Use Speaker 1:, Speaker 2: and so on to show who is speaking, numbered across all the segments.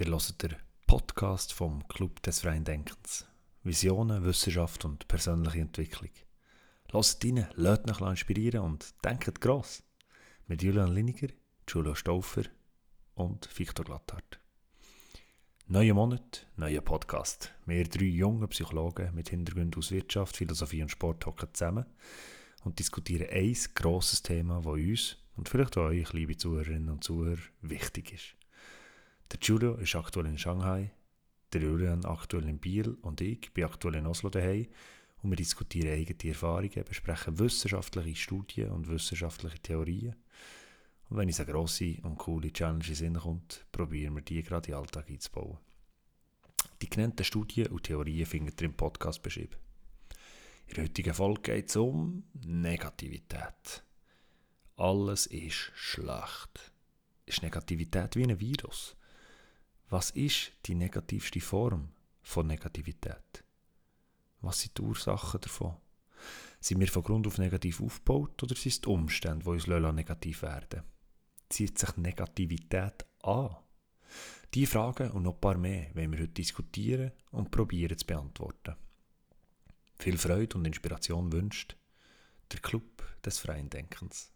Speaker 1: Ihr hört den Podcast vom Club des Freien Denkens. Visionen, Wissenschaft und persönliche Entwicklung. Hört rein, lasst euch inspirieren und denkt gross. Mit Julian Liniger, Julio Stauffer und Victor Glatthardt. Neuer Monat, neuer Podcast. Wir drei junge Psychologen mit Hintergrund aus Wirtschaft, Philosophie und Sport hocken zusammen und diskutieren ein grosses Thema, das uns und vielleicht auch euch, liebe Zuhörerinnen und Zuhörer, wichtig ist. Der Julio ist aktuell in Shanghai, der Julian aktuell in Biel und ich bin aktuell in Oslo daheim und wir diskutieren eigene Erfahrungen, besprechen wissenschaftliche Studien und wissenschaftliche Theorien. Und wenn uns eine grosse und coole Challenge in Sinn kommt, probieren wir die gerade in den Alltag einzubauen. Die genannten Studien und Theorien findet ihr im Podcast beschrieben. In der heutigen Folge geht es um Negativität. Alles ist schlecht. Ist Negativität wie ein Virus? Was ist die negativste Form von Negativität? Was sind die Ursachen davon? Sind wir von Grund auf negativ aufgebaut oder sind es die Umstände, die uns negativ werden Zieht sich Negativität an? Die Fragen und noch ein paar mehr wollen wir heute diskutieren und probieren zu beantworten. Viel Freude und Inspiration wünscht der Club des freien Denkens.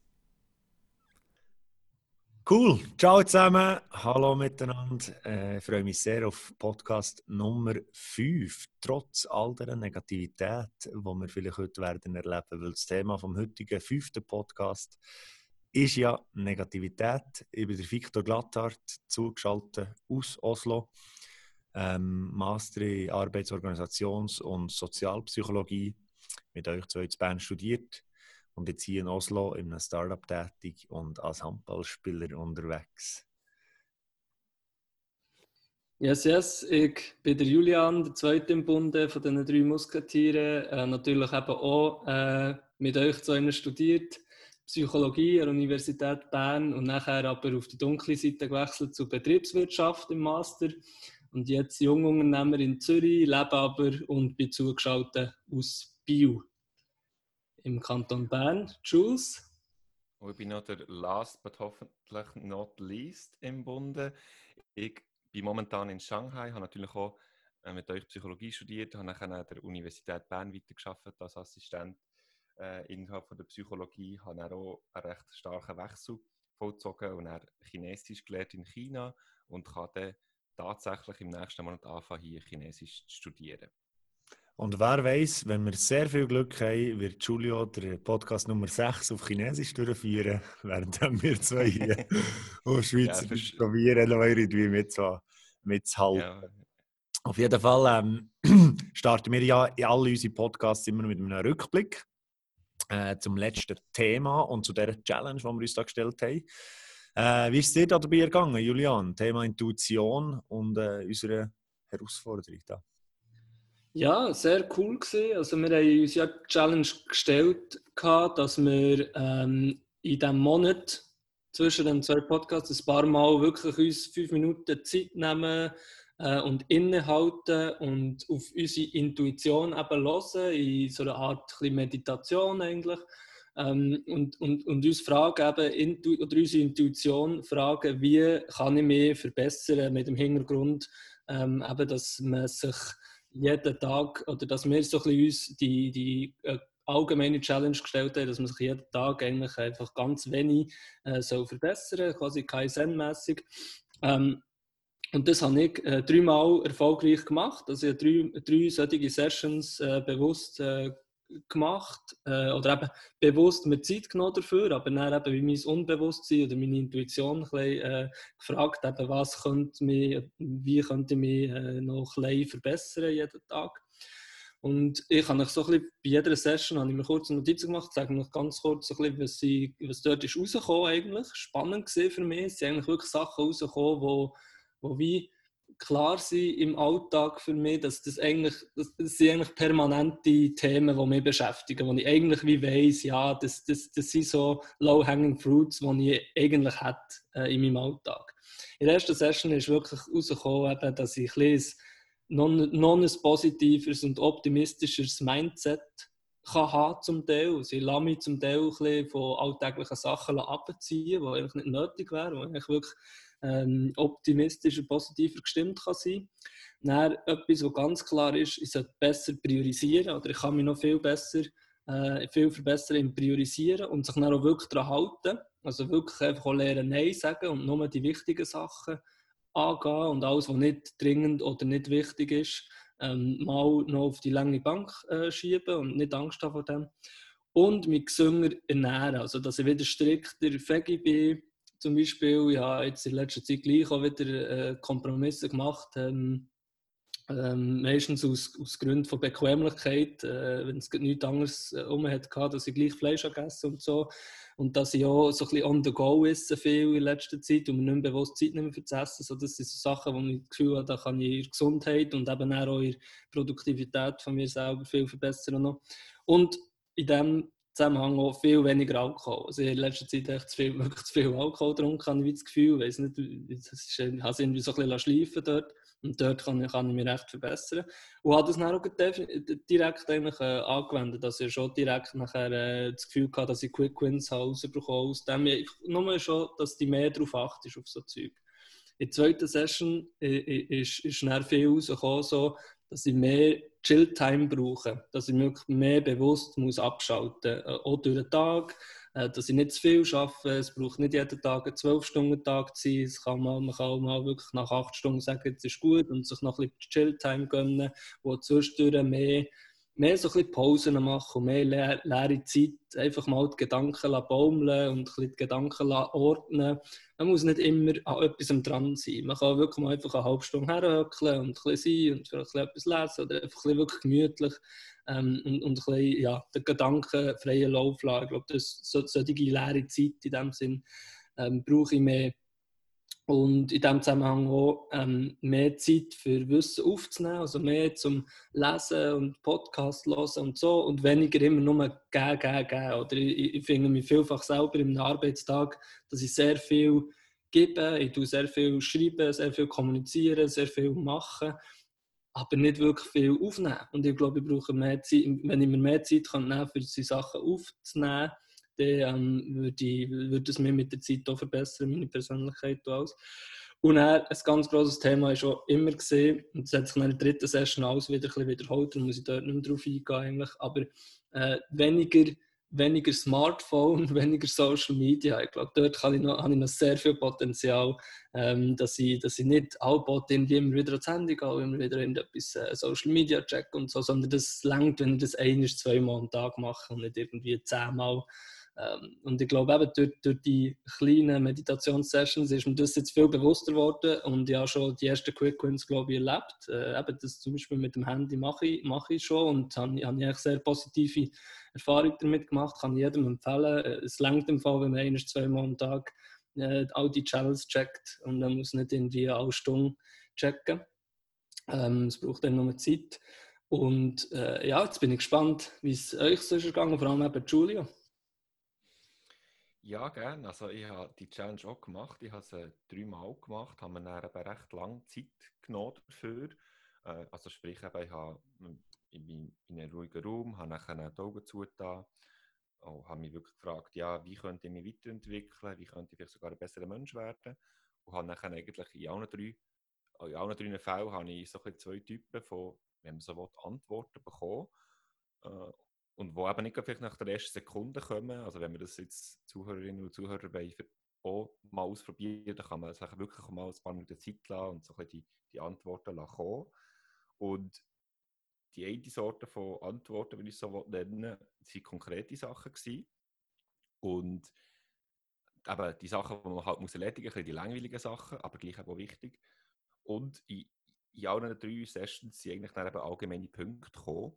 Speaker 1: Cool. Ciao zusammen. Hallo miteinander. Äh, ich freue mich sehr auf Podcast Nummer 5. Trotz all der Negativität, die wir vielleicht heute werden erleben, weil das Thema vom heutigen fünften Podcast ist ja Negativität. Ich bin der Victor Glatthardt, zugeschaltet aus Oslo. Ähm, Master in Arbeitsorganisations- und Sozialpsychologie. Mit euch zwei in Bern studiert und jetzt hier in Oslo in einem Startup tätig und als Handballspieler unterwegs.
Speaker 2: Yes, yes, ich bin der Julian, der zweite im Bunde von den drei Musketieren. Äh, natürlich eben auch äh, mit euch zusammen studiert, Psychologie an der Universität Bern und nachher aber auf die dunkle Seite gewechselt zur Betriebswirtschaft im Master. Und jetzt Jungunternehmer in Zürich, lebe aber und bin zugeschaltet aus Bio im Kanton Bern. Jules?
Speaker 3: Und ich bin noch der last but hoffentlich not least im Bunde. Ich bin momentan in Shanghai, habe natürlich auch äh, mit euch Psychologie studiert, habe nachher an der Universität Bern weitergearbeitet als Assistent äh, innerhalb von der Psychologie, habe auch einen recht starken Wechsel vollzogen und dann Chinesisch gelernt in China und kann dann tatsächlich im nächsten Monat anfangen, hier Chinesisch zu studieren.
Speaker 1: Und wer weiß, wenn wir sehr viel Glück haben, wird Julio den Podcast Nummer 6 auf Chinesisch durchführen, während wir zwei hier auf Schweizerisch ja, probieren, irgendwie mitzuhalten. Ja. Auf jeden Fall ähm, starten wir ja in all unsere Podcasts immer mit einem Rückblick äh, zum letzten Thema und zu der Challenge, die wir uns da gestellt haben. Äh, wie ist es dir da dabei ergangen, Julian? Thema Intuition und äh, unsere Herausforderung da.
Speaker 2: Ja, sehr cool gewesen. Also wir haben uns ja die Challenge gestellt, dass wir ähm, in diesem Monat zwischen den zwei Podcasts ein paar Mal wirklich uns fünf Minuten Zeit nehmen äh, und innehalten und auf unsere Intuition eben hören, in so einer Art Meditation eigentlich. Ähm, und, und, und uns fragen eben, intu oder unsere Intuition fragen, wie kann ich mich verbessern mit dem Hintergrund, ähm, eben, dass man sich jeden Tag, oder dass wir so ein uns die, die äh, allgemeine Challenge gestellt haben, dass man sich jeden Tag eigentlich einfach ganz wenig äh, soll verbessern quasi Kaizen-mässig. Ähm, und das habe ich äh, dreimal erfolgreich gemacht. Also ich habe drei, drei solche Sessions äh, bewusst äh, gemacht äh, oder eben bewusst mir Zeit genommen dafür, aber dann eben wie mein Unbewusstsein oder meine Intuition ein bisschen, äh, gefragt, eben, was könnte mich, wie könnte ich mich äh, noch ein bisschen verbessern jeden Tag. Und ich habe so ein bisschen, bei jeder Session habe ich mir kurz Notizen gemacht, sage noch ganz kurz ein bisschen, was, ich, was dort ist rausgekommen eigentlich. Spannend gesehen für mich. Es sind eigentlich wirklich Sachen rausgekommen, wo, wo wie klar sein im Alltag für mich, dass das eigentlich, das, sind eigentlich permanente Themen, die mich beschäftigen, wo ich eigentlich wie weiss, ja, das, das, das sind so low-hanging fruits, die ich eigentlich hätte äh, in meinem Alltag. In der ersten Session ist wirklich herausgekommen, dass ich ein non, non ein positiveres und optimistischeres Mindset kann haben zum Teil. Also ich lasse mich zum Teil ein von alltäglichen Sachen abziehen, die eigentlich nicht nötig wären, die eigentlich wirklich ähm, optimistischer, positiver gestimmt kann sein kann. etwas, was ganz klar ist, ich sollte besser priorisieren oder ich kann mich noch viel besser äh, viel verbessern im Priorisieren und sich dann auch wirklich daran halten. Also wirklich einfach auch lernen, Nein sagen und nur die wichtigen Sachen angehen und alles, was nicht dringend oder nicht wichtig ist, ähm, mal noch auf die lange Bank äh, schieben und nicht Angst haben vor dem. Und mich gesünder ernähren, also dass ich wieder strikter Veggie bin. Zum Beispiel, ich habe jetzt in letzter Zeit gleich auch wieder äh, Kompromisse gemacht, ähm, ähm, meistens aus, aus Gründen von Bequemlichkeit, äh, wenn es nichts anderes äh, um hat, dass ich gleich Fleisch gegessen und so. Und dass ich auch so ein bisschen on the go esse viel in letzter Zeit und mir nicht mehr bewusst Zeit nehmen für das Essen. So, das sind so Sachen, wo ich das Gefühl habe, da kann ich ihre Gesundheit und eben auch ihre Produktivität von mir selber viel verbessern. Noch. Und in diesem Zusammenhang auch viel weniger Alkohol. Also in letzter Zeit echt zu viel, wirklich zu viel Alkohol getrunken, habe ich das Gefühl. Ich weiß nicht, ich habe es irgendwie so ein bisschen schleifen dort. Und dort kann, kann ich mich recht verbessern. Und habe das dann auch direkt eigentlich, äh, angewendet. Also ich schon direkt nachher äh, das Gefühl hatte, dass ich Quick Wins habe rausbekommen aus dem. Ich, nur schon, dass die mehr darauf achtest, auf so Zeug. In der zweiten Session äh, ist, ist dann viel rausgekommen, so, dass ich mehr Chill-Time brauche. Dass ich wirklich mehr bewusst muss abschalten muss. Äh, auch durch den Tag äh, dass ich nicht zu viel arbeite. Es braucht nicht jeden Tag einen 12-Stunden-Tag zu sein. Es kann mal, man kann auch mal wirklich nach 8 Stunden sagen, jetzt ist gut und sich noch ein bisschen Chill-Time gönnen, wo zwischendurch mehr, mehr so ein Pausen machen und mehr leere, leere Zeit. Einfach mal die Gedanken baumeln und die Gedanken ordnen. Man muss nicht immer an etwas dran sein. Man kann wirklich mal einfach eine halbe Stunde herhöckeln und ein bisschen sein und vielleicht etwas lesen oder einfach ein wirklich gemütlich ähm, und, und ein bisschen, ja, den Gedanken freien Lauf lassen. Ich glaube, das, so, solche leere Zeit in dem Sinn ähm, brauche ich mehr. Und in diesem Zusammenhang auch ähm, mehr Zeit für Wissen aufzunehmen, also mehr zum Lesen und Podcast hören und so und weniger immer nur gehen, gehen, gehen. Oder ich, ich finde mich vielfach selber im Arbeitstag, dass ich sehr viel gebe, ich tue sehr viel schreiben, sehr viel kommunizieren, sehr viel machen aber nicht wirklich viel aufnehmen. Und ich glaube, ich brauche mehr Zeit, wenn ich mir mehr Zeit kann für diese Sachen aufzunehmen, dann ähm, würde, ich, würde es mir mit der Zeit auch verbessern, meine Persönlichkeit und alles. Und dann, ein ganz grosses Thema ist auch immer gesehen, und das hat sich in der dritten Session alles wieder ein bisschen wiederholt, darum muss ich dort nicht mehr drauf eingehen eigentlich, aber äh, weniger weniger Smartphone, weniger Social Media. Ich glaube, dort habe ich, noch, habe ich noch sehr viel Potenzial, ähm, dass, ich, dass ich nicht halbbot irgendwie immer wieder ans Handy gehe, immer wieder irgendetwas äh, Social Media check und so, sondern das längt, wenn ich das ein- bis zweimal am Tag mache und nicht irgendwie zehnmal. Ähm, und ich glaube, eben durch, durch die kleinen Meditationssessions ist mir das jetzt viel bewusster geworden und ich habe schon die ersten Quick Wins, glaube ich, erlebt. Äh, eben das zum Beispiel mit dem Handy mache ich, mache ich schon und habe, habe ich sehr positive Erfahrungen damit gemacht, kann jedem empfehlen. Äh, es längt im Fall, wenn man ein- zweimal am Tag äh, all die Channels checkt und man muss nicht irgendwie alle Stunden checken. Ähm, es braucht dann noch Zeit. Und äh, ja, jetzt bin ich gespannt, wie es euch so ist gegangen, vor allem eben Julia.
Speaker 3: Ja, gerne. Also ich habe die Challenge auch gemacht. Ich habe sie dreimal gemacht, habe mir dann eben recht lange Zeit genommen dafür. Äh, also sprich, ich, habe, in einem ruhigen Raum, habe nachher die Augen zugetan und habe mich wirklich gefragt, ja, wie könnte ich mich weiterentwickeln, wie könnte ich vielleicht sogar ein besserer Mensch werden. Und habe nachher eigentlich in allen drei, drei Fällen habe ich so zwei Typen von, wenn man so will, Antworten bekommen. Und wo eben nicht vielleicht nach der ersten Sekunde kommen. Also wenn wir das jetzt Zuhörerinnen und Zuhörer wollen, auch mal ausprobieren, dann kann man sich wirklich mal ein paar Minuten Zeit lassen und so die, die Antworten kommen. Und die eine Sorte von Antworten, wenn ich so nennen waren konkrete Sachen gewesen. Und eben die Sachen, die man halt muss erledigen muss, die langweiligen Sachen, aber gleich auch wichtig. Und in, in allen drei Sessions sind eigentlich dann eben allgemeine Punkte gekommen,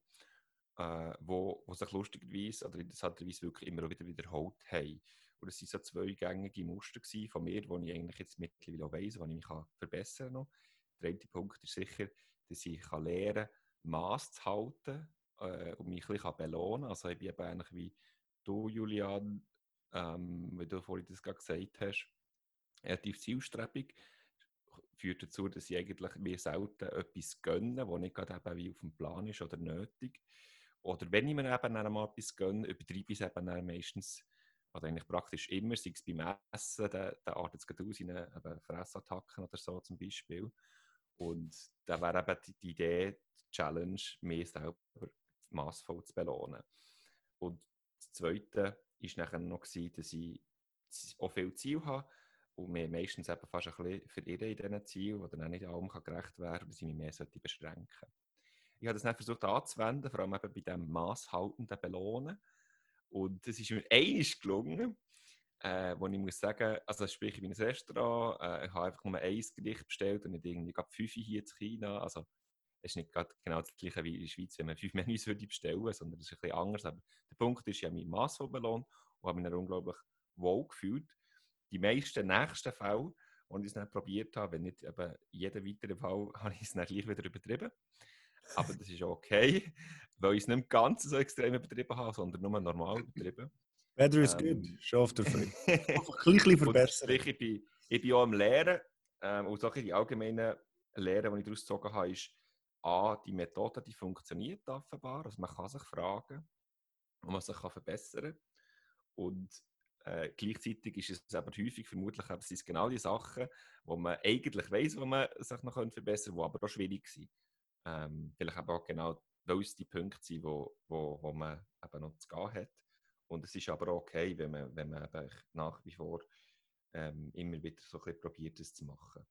Speaker 3: äh, wo, wo sich lustigerweise oder interessanterweise wirklich immer wieder wiederholt haben. Und es waren so zwei gängige Muster von mir, die ich eigentlich jetzt mittlerweile auch weiss, die ich mich verbessern kann. Der eine Punkt ist sicher, dass ich kann lernen kann, Maß zu halten äh, und mich ein bisschen belohnen kann. Also ich bin eben ähnlich wie du, Julian, ähm, wie du vorhin das gerade gesagt hast, relativ zielstrebig führt dazu, dass ich eigentlich mir selten etwas gönne, das nicht gerade eben wie auf dem Plan ist oder nötig. Oder wenn ich mir eben einmal etwas gönne, übertreibe ich es eben meistens also eigentlich praktisch immer, sei es beim Essen, der, der artet es aus in eine Fressattacken oder so zum Beispiel. Und da wäre eben die, die Idee, die Challenge, mehr selber massvoll zu belohnen. Und das Zweite war nachher noch, gewesen, dass ich auch viel Ziel habe und mir meistens eben fast ein bisschen verirren in diesen Zielen, die dann nicht allem gerecht werden kann, dass ich mich mehr sollte beschränken Ich habe das dann versucht anzuwenden, vor allem eben bei diesem masshaltenden Belohnen. Und es ist mir einiges gelungen, äh, wo ich muss sagen, also sprich, ich bin in einem Restaurant, äh, ich habe einfach nur ein Gericht bestellt und nicht irgendwie gerade fünf hier in China. Also es ist nicht gerade genau das gleiche wie in der Schweiz, wenn man fünf Menüs würde bestellen sondern es ist ein bisschen anders. Aber der Punkt ist, ich habe mich massvoll belohnt und habe mich dann unglaublich wohl gefühlt. Die meisten nächsten Fälle, die ich es dann probiert habe, wenn nicht eben jeden weiteren Fall, habe ich es dann gleich wieder übertrieben. Aber das ist okay, weil ich es nicht ganz so extrem übertrieben habe, sondern nur normal übertrieben.
Speaker 1: Weather is ähm, good, schon auf der Früh. Einfach ein bisschen verbessern.
Speaker 3: Ich bin, ich bin auch am Lehren ähm, und so die allgemeinen Lehren, die ich daraus gezogen habe, ist, A, die Methode, die funktioniert offenbar, also man kann sich fragen und man sich kann verbessern und äh, gleichzeitig ist es aber häufig vermutlich eben, sind genau die Sachen, wo man eigentlich weiß, wo man sich noch verbessern könnte, die aber auch schwierig sind. Ähm, vielleicht aber auch genau, weil es die Punkte sind, wo, wo, wo man eben noch zu gehen hat. Und es ist aber okay, wenn man, wenn man eben nach wie vor ähm, immer wieder so ein bisschen probiert, das zu machen.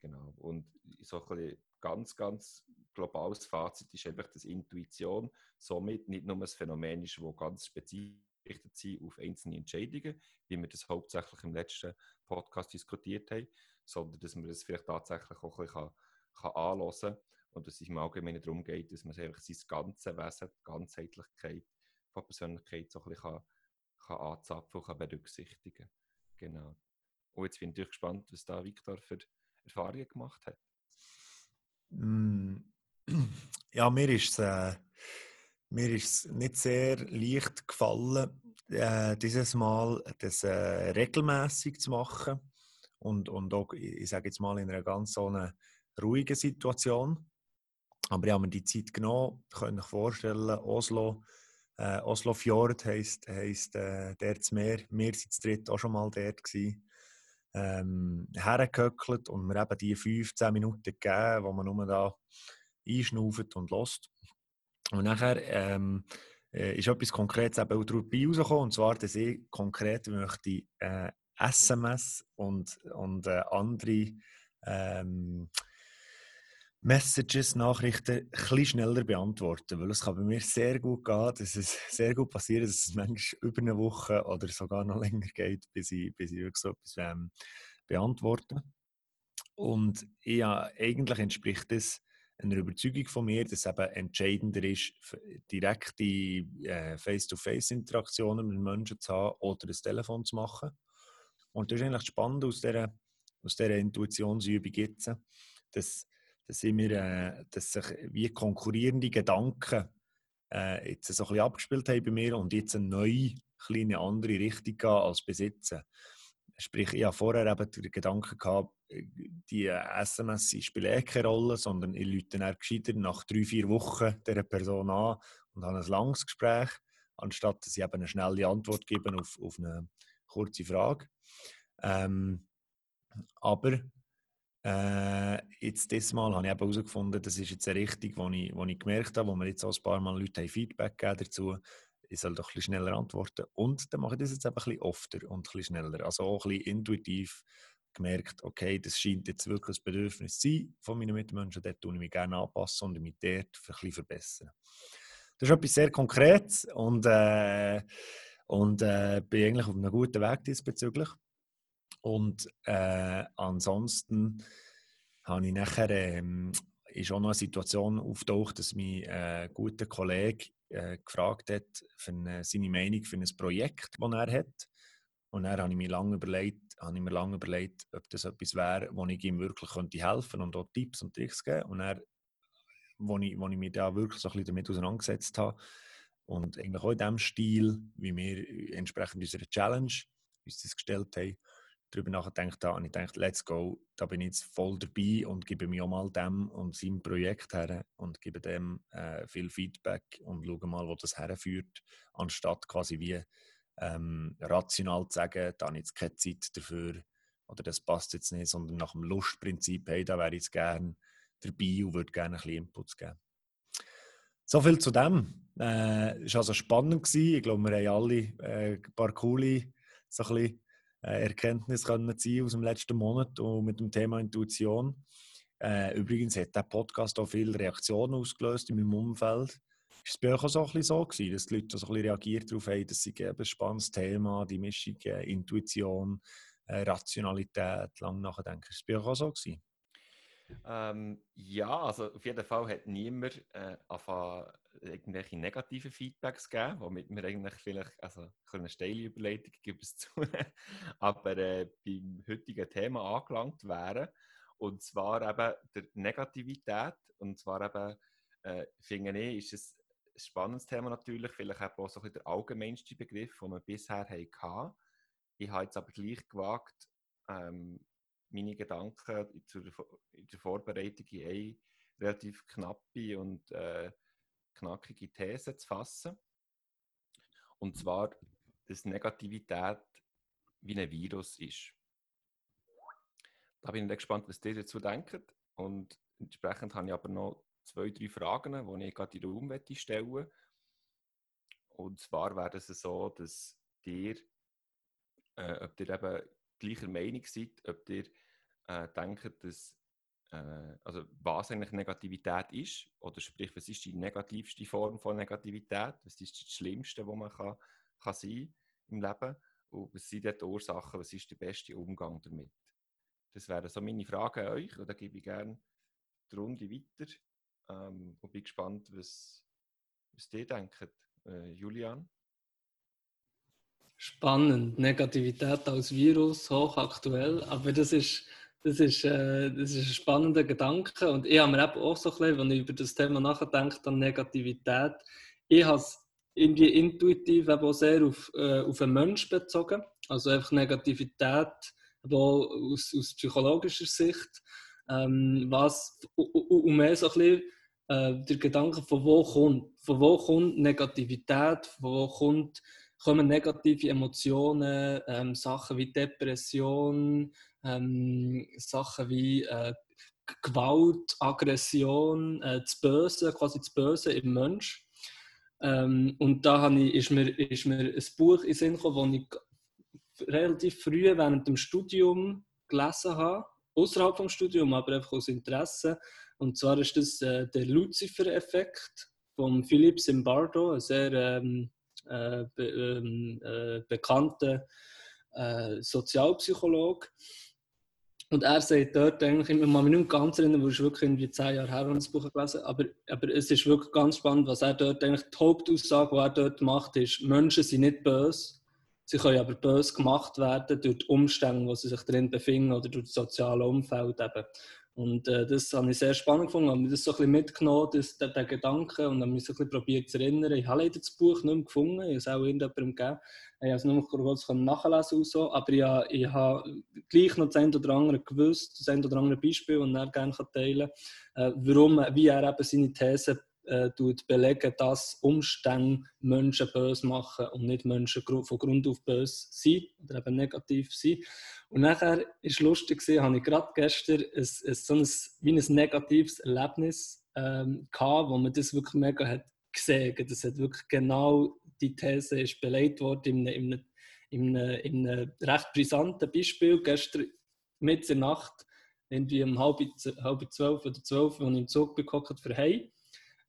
Speaker 3: Genau. Und so ein ganz, ganz globales Fazit ist einfach, dass Intuition somit nicht nur ein Phänomen ist, das ganz spezifisch auf einzelne Entscheidungen, wie wir das hauptsächlich im letzten Podcast diskutiert haben, sondern dass man das vielleicht tatsächlich auch ein bisschen kann, kann anhören kann und dass es im Allgemeinen darum geht, dass man einfach sein ganzes Wesen, die Ganzheitlichkeit von Persönlichkeit so ein bisschen kann, kann anzapfen und kann berücksichtigen Genau. Und jetzt bin ich gespannt, was da Victor für Erfahrungen gemacht hat.
Speaker 1: Mm. Ja, mir ist es äh, mir ist nicht sehr leicht gefallen, äh, dieses Mal das äh, regelmäßig zu machen und, und auch, ich sage jetzt mal, in einer ganz so einer ruhigen Situation. Aber ich habe mir die Zeit genommen, kann ich vorstellen, Oslo, äh, Oslo Fjord heisst, heisst äh, zu Meer. Wir sind zu dritt auch schon mal dort gewesen. Ähm, hergehöckelt und mir eben die 15 Minuten gegeben, wo man nur da einschnauft und lässt. Und nachher ähm, äh, ist etwas Konkretes eben dabei rausgekommen, und zwar, dass ich konkret möchte äh, SMS und, und äh, andere ähm, Messages, Nachrichten ein schneller beantworten, weil es kann bei mir sehr gut gehen, dass es sehr gut passiert, dass es manchmal über eine Woche oder sogar noch länger geht, bis ich, bis ich wirklich so etwas ähm, beantworte. Und ja, eigentlich entspricht das eine Überzeugung von mir, dass es eben entscheidender ist, direkte äh, Face-to-Face-Interaktionen mit Menschen zu haben oder ein Telefon zu machen. Und das ist eigentlich spannend aus dieser, aus dieser Intuitionsübung jetzt, dass, dass, wir, äh, dass sich wie konkurrierende Gedanken äh, jetzt so ein bisschen abgespielt haben bei mir und jetzt eine neue, kleine andere Richtung gehen als besitzen. Sprich, ich habe vorher eben den Gedanken gehabt, die SMS spielen eh keine Rolle, sondern ich rufe dann gescheiter nach drei, vier Wochen dieser Person an und habe ein langes Gespräch, anstatt dass ich eben eine schnelle Antwort gebe auf, auf eine kurze Frage. Ähm, aber äh, jetzt dieses Mal habe ich eben herausgefunden, das ist jetzt eine Richtung, wo ich, wo ich gemerkt habe, wo mir jetzt auch ein paar Mal Leute Feedback gegeben dazu, ich soll doch ein bisschen schneller antworten. Und dann mache ich das jetzt eben ein bisschen öfter und ein bisschen schneller. Also auch ein bisschen intuitiv gemerkt, okay, das scheint jetzt wirklich ein Bedürfnis zu sein von meinen Mitmenschen, dort tue ich mich gerne anpassen und mich dort ein bisschen verbessern. Das ist etwas sehr Konkretes und, äh, und äh, bin eigentlich auf einem guten Weg diesbezüglich. Und äh, ansonsten habe ich nachher, ähm, ist auch noch eine Situation auftaucht, dass mein äh, guter Kollege äh, gefragt hat für eine, seine Meinung für ein Projekt, das er hat. Und dann habe ich mir lange überlegt, habe ich mir lange überlegt, ob das etwas wäre, wo ich ihm wirklich könnte helfen und auch Tipps und Tricks geben. Und dann, wo ich, wo ich mich da wirklich so ein bisschen damit auseinandergesetzt habe und eigentlich auch in dem Stil, wie wir entsprechend unserer Challenge uns das gestellt haben, darüber nachgedacht habe und ich dachte, let's go, da bin ich jetzt voll dabei und gebe mir auch mal dem und seinem Projekt her und gebe dem äh, viel Feedback und schaue mal, wo das herführt, anstatt quasi wie ähm, rational zu sagen, da habe ich jetzt keine Zeit dafür oder das passt jetzt nicht, sondern nach dem Lustprinzip, hey, da wäre ich jetzt gerne dabei und würde gerne ein bisschen Inputs geben. So viel zu dem. Es äh, war also spannend. Gewesen. Ich glaube, wir haben alle äh, ein paar coole so ein bisschen, äh, Erkenntnisse können ziehen aus dem letzten Monat und mit dem Thema Intuition. Äh, übrigens hat der Podcast auch viele Reaktionen ausgelöst in meinem Umfeld. Ist es bei euch auch so gewesen, dass die Leute so ein bisschen reagiert darauf haben, dass sie ein spannendes Thema, die Mischung äh, Intuition, äh, Rationalität, lang nachdenken. Ist es bei euch auch so gewesen?
Speaker 3: Ähm, ja, also auf jeden Fall hat niemand äh, irgendwelche negativen Feedbacks gegeben, womit wir eigentlich vielleicht, also eine steile Überleitung gibt es zu, aber äh, beim heutigen Thema angelangt wären. Und zwar eben der Negativität. Und zwar eben, äh, finde ich, ist ein spannendes Thema natürlich, vielleicht auch so ein der allgemeinste Begriff, den wir bisher hatten. Ich habe jetzt aber gleich gewagt, ähm, meine Gedanken in der Vorbereitung in eine relativ knappe und äh, knackige These zu fassen. Und zwar, dass Negativität wie ein Virus ist. Da bin ich gespannt, was ihr dazu denkt. Und entsprechend habe ich aber noch zwei, drei Fragen, die ich gerade in den Raum stellen Und zwar wäre es so, dass ihr, äh, ob ihr eben gleicher Meinung seid, ob ihr äh, denkt, dass äh, also was eigentlich Negativität ist, oder sprich, was ist die negativste Form von Negativität, was ist das Schlimmste, was man kann, kann sein im Leben und was sind die Ursachen, was ist der beste Umgang damit. Das wären so meine Fragen an euch und dann gebe ich gerne die Runde weiter ähm, und bin gespannt, was, was ihr denkt. Äh, Julian?
Speaker 2: Spannend, Negativität als Virus, hochaktuell, aber das ist das ist, äh, das ist ein spannender Gedanke. Und ich habe mir auch so ein bisschen, wenn ich über das Thema nachdenke, an Negativität, ich habe es irgendwie intuitiv auch sehr auf, äh, auf einen Menschen bezogen, also einfach Negativität aus, aus psychologischer Sicht, ähm, was, um mehr so ein bisschen äh, der Gedanke, von wo kommt, von wo kommt Negativität, von wo kommt, kommen negative Emotionen, ähm, Sachen wie Depression, ähm, Sachen wie äh, Gewalt, Aggression, äh, das Böse, quasi das Böse im Mensch. Ähm, und da ich, ist, mir, ist mir ein Buch in den Sinn gekommen, das ich relativ früh während dem Studium gelesen habe, außerhalb des Studiums, aber einfach aus Interesse. Und zwar ist das äh, der Lucifer-Effekt von Philipp Zimbardo, ein sehr ähm, äh, be, ähm, äh, bekannter äh, Sozialpsychologe. Und er sagt dort eigentlich, ich kann mich nicht ganz erinnern, weil es wirklich irgendwie zehn Jahre her, das Buch gelesen aber, aber es ist wirklich ganz spannend, was er dort eigentlich, die Hauptaussage, die er dort macht, ist, Menschen sind nicht böse, sie können aber böse gemacht werden durch die Umstände, wo sie sich drin befinden oder durch das soziale Umfeld eben. Und äh, das habe ich sehr spannend gefunden, habe mir das so ein bisschen mitgenommen, das, den, den Gedanken, und habe mich so ein bisschen probiert zu erinnern. Ich habe leider das Buch nicht mehr gefunden, ich habe es auch irgendjemandem gegeben. Ich habe es nur kurz nachlesen und so, aber ich, ich habe gleich noch das ein oder andere gewusst, das ein oder andere Beispiel, das er gerne teilen kann, äh, warum, wie er eben seine These äh, belegen, dass Umstände Menschen böse machen und nicht Menschen von Grund auf böse sind oder eben negativ sind. Und nachher es lustig, habe ich gerade gestern ein, ein, so ein, wie ein negatives Erlebnis ähm, gehabt, wo man das wirklich mega hat gesehen hat. Das hat wirklich genau die These ist belegt worden in einem, in, einem, in einem recht brisanten Beispiel. Gestern mit der Nacht, irgendwie um halb, halb zwölf oder zwölf, als ich im Zug bekommen für Hei,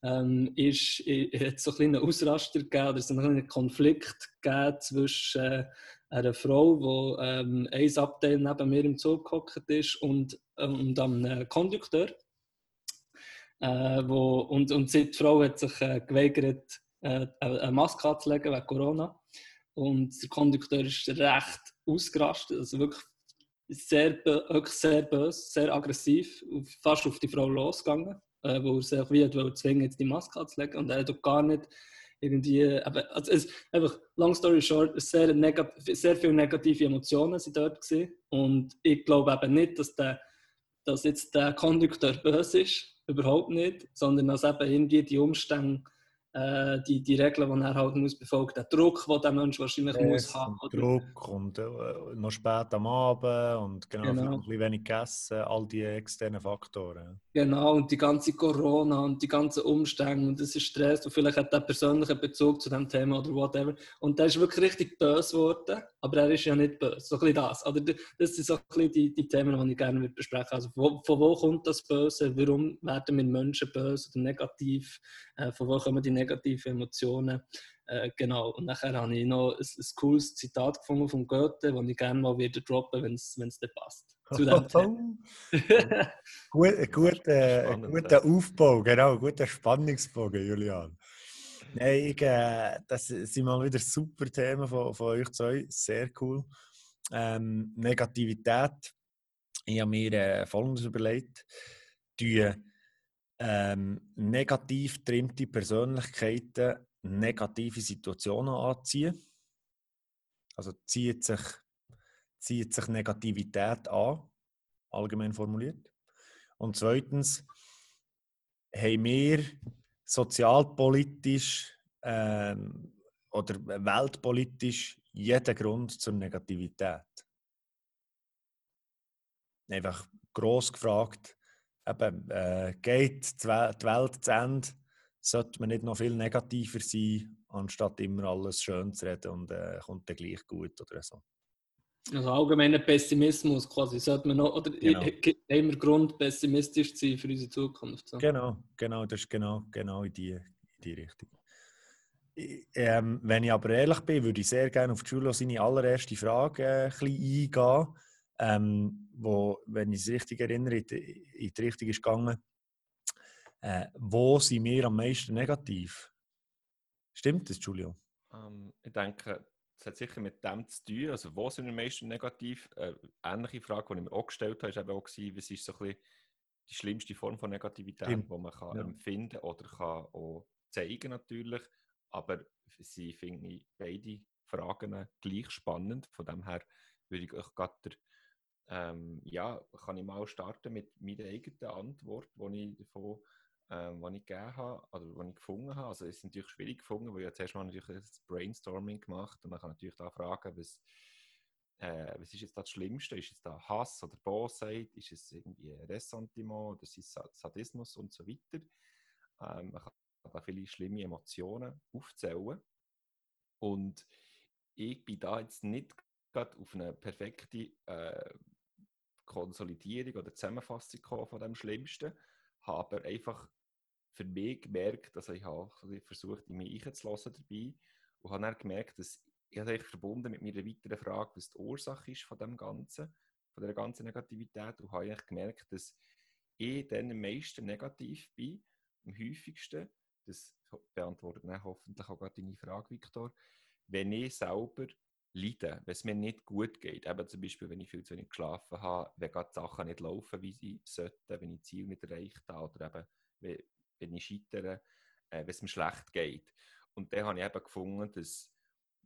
Speaker 2: ähm, ist, hat so ein einen Ausraster gegeben oder so einen Konflikt gegeben zwischen äh, einer Frau, die ähm, ein Abteil neben mir im Zug gehockt ist und, ähm, und einem Kondukteur. Äh, und, und die Frau hat sich äh, geweigert, äh, eine Maske anzulegen wegen Corona. Und der Kondukteur ist recht ausgerastet, also wirklich sehr, wirklich sehr böse, sehr aggressiv, fast auf die Frau losgegangen, äh, wo er sich wie zwingen jetzt die Maske anzulegen. Und er hat gar nicht irgendwie, also es, einfach, long story short, sehr, sehr viele negative Emotionen sind dort gewesen. Und ich glaube eben nicht, dass, der, dass jetzt der Kondukteur böse ist, überhaupt nicht, sondern dass eben irgendwie die Umstände äh, die, die Regeln, die er halt muss befolgen, der Druck, den der Mensch wahrscheinlich
Speaker 1: Stress
Speaker 2: muss haben.
Speaker 1: Und Druck und äh, noch spät am Abend und genau,
Speaker 2: Genau.
Speaker 1: ein bisschen wenig gegessen, all die externen Faktoren.
Speaker 2: Genau, und die ganze Corona und die ganzen Umstände und das ist Stress und vielleicht hat er persönlichen Bezug zu dem Thema oder whatever. Und der ist wirklich richtig böse geworden, aber er ist ja nicht böse. So ein bisschen das. Oder das sind so ein bisschen die, die Themen, die ich gerne würde besprechen Also wo, von wo kommt das Böse? Warum werden wir Menschen böse oder negativ? Äh, von wo kommen die negativen Emotionen? Äh, genau. Und nachher habe ich noch ein, ein cooles Zitat gefunden von Goethe, das ich gerne mal wieder droppen, wenn es dann passt. Zu dem Thema.
Speaker 1: Gut, ein guter, Aufbau, genau, ein guter Spannungsbogen, Julian. Nein, ich, äh, das sind mal wieder super Themen von, von euch zwei, sehr cool. Ähm, Negativität, ich habe mir äh, Folgendes überlegt. Die ähm, negativ getrimmte Persönlichkeiten negative Situationen anziehen. Also zieht sich, zieht sich Negativität an, allgemein formuliert. Und zweitens haben wir sozialpolitisch ähm, oder weltpolitisch jeden Grund zur Negativität. Einfach gross gefragt, eben, äh, geht die We- die Welt zu Ende, sollte man nicht noch viel negativer sein, anstatt immer alles schön zu reden und äh, kommt dann gleich gut oder so.
Speaker 2: Also allgemeiner Pessimismus quasi. Sollte man noch, oder
Speaker 1: Genau.
Speaker 2: gibt haben wir Grund, pessimistisch zu sein für unsere Zukunft? So.
Speaker 1: Genau, genau, das ist genau, genau in, die, in die Richtung. Ich- Ähm, wenn ich aber ehrlich bin, würde ich sehr gerne auf Giulio seine allererste Frage äh, ein bisschen eingehen, ähm, wo, wenn ich es richtig erinnere, in die, in die Richtung ist gegangen, äh, wo sind wir am meisten negativ? Stimmt das, Giulio?
Speaker 3: Ähm, ich denke, es hat sicher mit dem zu tun. Also, wo sind wir am meisten negativ? Eine ähnliche Frage, die ich mir auch gestellt habe, war eben auch, gewesen, was ist so ein bisschen die schlimmste Form von Negativität,
Speaker 1: Stimmt,
Speaker 3: die man kann
Speaker 1: ja.
Speaker 3: empfinden oder kann auch zeigen natürlich. Aber sie finde ich beide Fragen gleich spannend. Von dem her würde ich euch gerade der, ähm, ja, kann ich mal starten mit meiner eigenen Antwort, die ich davon ähm, die ich gegeben habe oder die ich gefunden habe. Also es ist natürlich schwierig gefunden, weil ich zuerst mal natürlich ein Brainstorming gemacht und dann kann ich natürlich da fragen, was, äh, was ist jetzt da das Schlimmste? Ist es da Hass oder Bosheit? Ist es irgendwie Ressentiment oder ist es Sa- Sadismus und so weiter? Ähm, man kann da viele schlimme Emotionen aufzählen. Und ich bin da jetzt nicht gerade auf eine perfekte äh, Konsolidierung oder Zusammenfassung von dem Schlimmsten, habe aber einfach für mich gemerkt, dass ich habe versucht, in mich einzulassen dabei und habe dann gemerkt, dass ich habe verbunden mit meiner weiteren Frage, was die Ursache ist von dem Ganzen, von der ganzen Negativität und habe eigentlich gemerkt, dass ich dann am meisten negativ bin, am häufigsten, das beantwortet dann hoffentlich auch gerade deine Frage, Viktor, wenn ich selber leide, wenn es mir nicht gut geht, eben zum Beispiel, wenn ich viel zu wenig geschlafen habe, wenn gerade die Sachen nicht laufen, wie sie sollten, wenn ich Ziel nicht erreicht habe oder eben, wenn, ich scheitere, äh, wenn es mir schlecht geht. Und dann habe ich eben gefunden, dass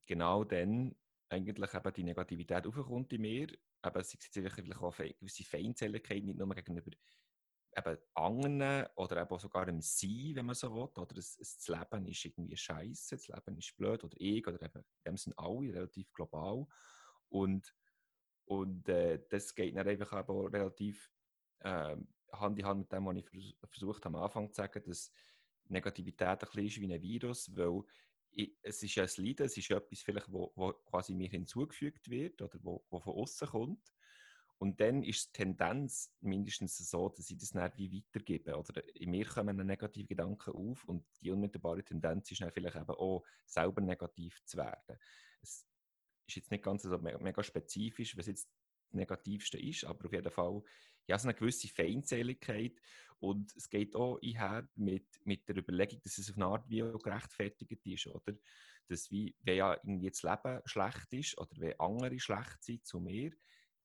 Speaker 3: genau dann eigentlich eben die Negativität aufkommt in mir, eben sei es jetzt vielleicht auch eine gewisse Feindseligkeit, nicht nur gegenüber eben anderen oder eben sogar im Sein, wenn man so will. Oder das, das Leben ist irgendwie scheiße, das Leben ist blöd oder ich oder eben, dem sind alle relativ global. Und, und äh, das geht dann einfach auch relativ äh, Hand in Hand mit dem, was ich vers versucht habe am Anfang zu sagen, dass Negativität ein bisschen ist wie ein Virus, weil ich, es ist ja ein Leiden, es ist etwas vielleicht, wo, wo quasi mir hinzugefügt wird oder wo, wo von außen kommt. Und dann ist die Tendenz mindestens so, dass ich das dann wie weitergebe. Oder in mir kommen negative Gedanken auf und die unmittelbare Tendenz ist dann vielleicht eben auch, selber negativ zu werden. Es ist jetzt nicht ganz so me- mega spezifisch, was jetzt das Negativste ist, aber auf jeden Fall ja, so eine gewisse Feindseligkeit. Und es geht auch einher mit, mit der Überlegung, dass es auf eine Art wie auch gerechtfertigt ist, oder? Dass wie, wenn ja irgendwie das Leben schlecht ist oder wenn andere schlecht sind zu mir,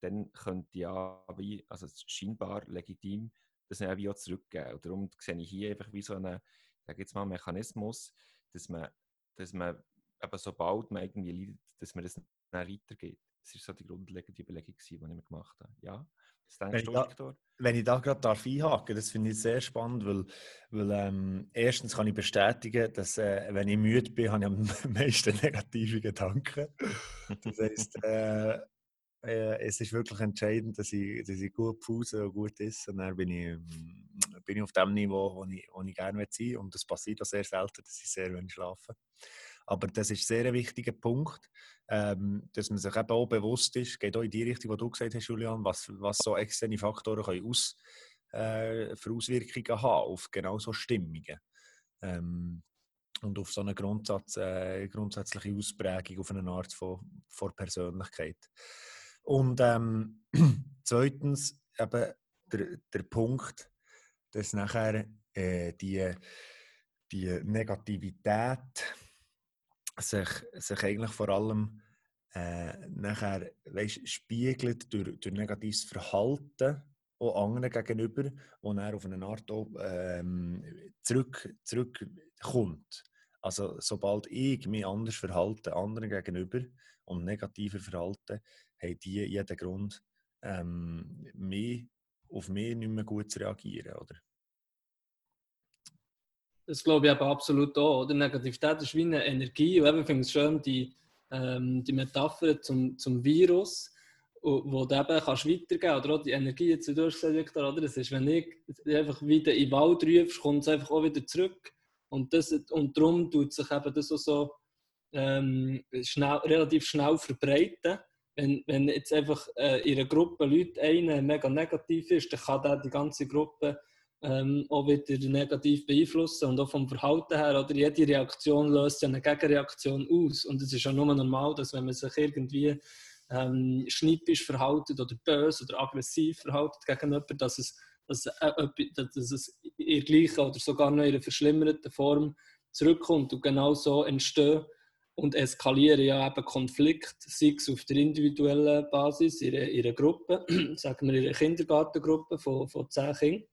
Speaker 3: dann könnte ja wie, also scheinbar legitim, das dann wie auch zurückgeben. Und darum sehe ich hier einfach wie so einen, ich sage jetzt mal, Mechanismus, dass man, dass man eben sobald man irgendwie leidet, dass man das dann weitergeht. Das war so die grundlegende Überlegung, die ich mir gemacht habe. Ja, was
Speaker 1: denkst du, Victor? Wenn ich da gerade darf einhaken das finde ich sehr spannend, weil, weil ähm, erstens kann ich bestätigen, dass äh, wenn ich müde bin, habe ich am meisten negative Gedanken. Das heisst, äh, äh, es ist wirklich entscheidend, dass ich, dass ich gut pause und gut esse. Und dann bin ich, bin ich auf dem Niveau, wo ich, wo ich gerne sein will. Und das passiert auch sehr selten, dass ich sehr wenig schlafe. Aber das ist sehr ein wichtiger Punkt, ähm, dass man sich eben auch bewusst ist, geht auch in die Richtung, die du gesagt hast, Julian, was, was so externe Faktoren können aus, äh, für Auswirkungen haben auf genau so Stimmungen. Ähm, und auf so eine Grundsatz, äh, grundsätzliche Ausprägung, auf eine Art von, von Persönlichkeit. Und ähm, zweitens eben der, der Punkt, dass nachher äh, die, die Negativität sich, sich eigentlich vor allem äh, nachher weißt, spiegelt durch, durch negatives Verhalten auch anderen gegenüber, wo er auf eine Art ähm, zurück, zurückkommt. Also sobald ich mich anders verhalte anderen gegenüber und negativer verhalte, haben die jeden Grund, ähm, mehr, auf mich nicht mehr gut zu reagieren, oder?
Speaker 2: Das glaube ich aber absolut auch. Oder? Negativität ist wie eine Energie. Und ich finde es schön, die, ähm, die Metapher zum, zum Virus, wo du eben kannst weitergeben oder auch die Energie, jetzt Victor, oder? Das ist, wenn ich einfach wieder in den Wald rufst, kommt es einfach auch wieder zurück. Und, das, und darum tut sich eben das auch so ähm, schnell, relativ schnell verbreiten wenn, wenn jetzt einfach äh, in einer Gruppe Leute einer mega negativ ist, dann kann der die ganze Gruppe ähm, auch wieder negativ beeinflussen und auch vom Verhalten her, oder? Jede Reaktion löst ja eine Gegenreaktion aus. Und es ist ja nur normal, dass wenn man sich irgendwie ähm, schnippisch verhaltet oder böse oder aggressiv verhaltet gegen jemanden, dass es, dass, äh, dass es in gleichen oder sogar noch in einer verschlimmerten Form zurückkommt und genau so entstehen und eskalieren ja eben Konflikte, sei es auf der individuellen Basis, in einer, Gruppe, sagen wir in einer Kindergartengruppe von, von zehn Kindern,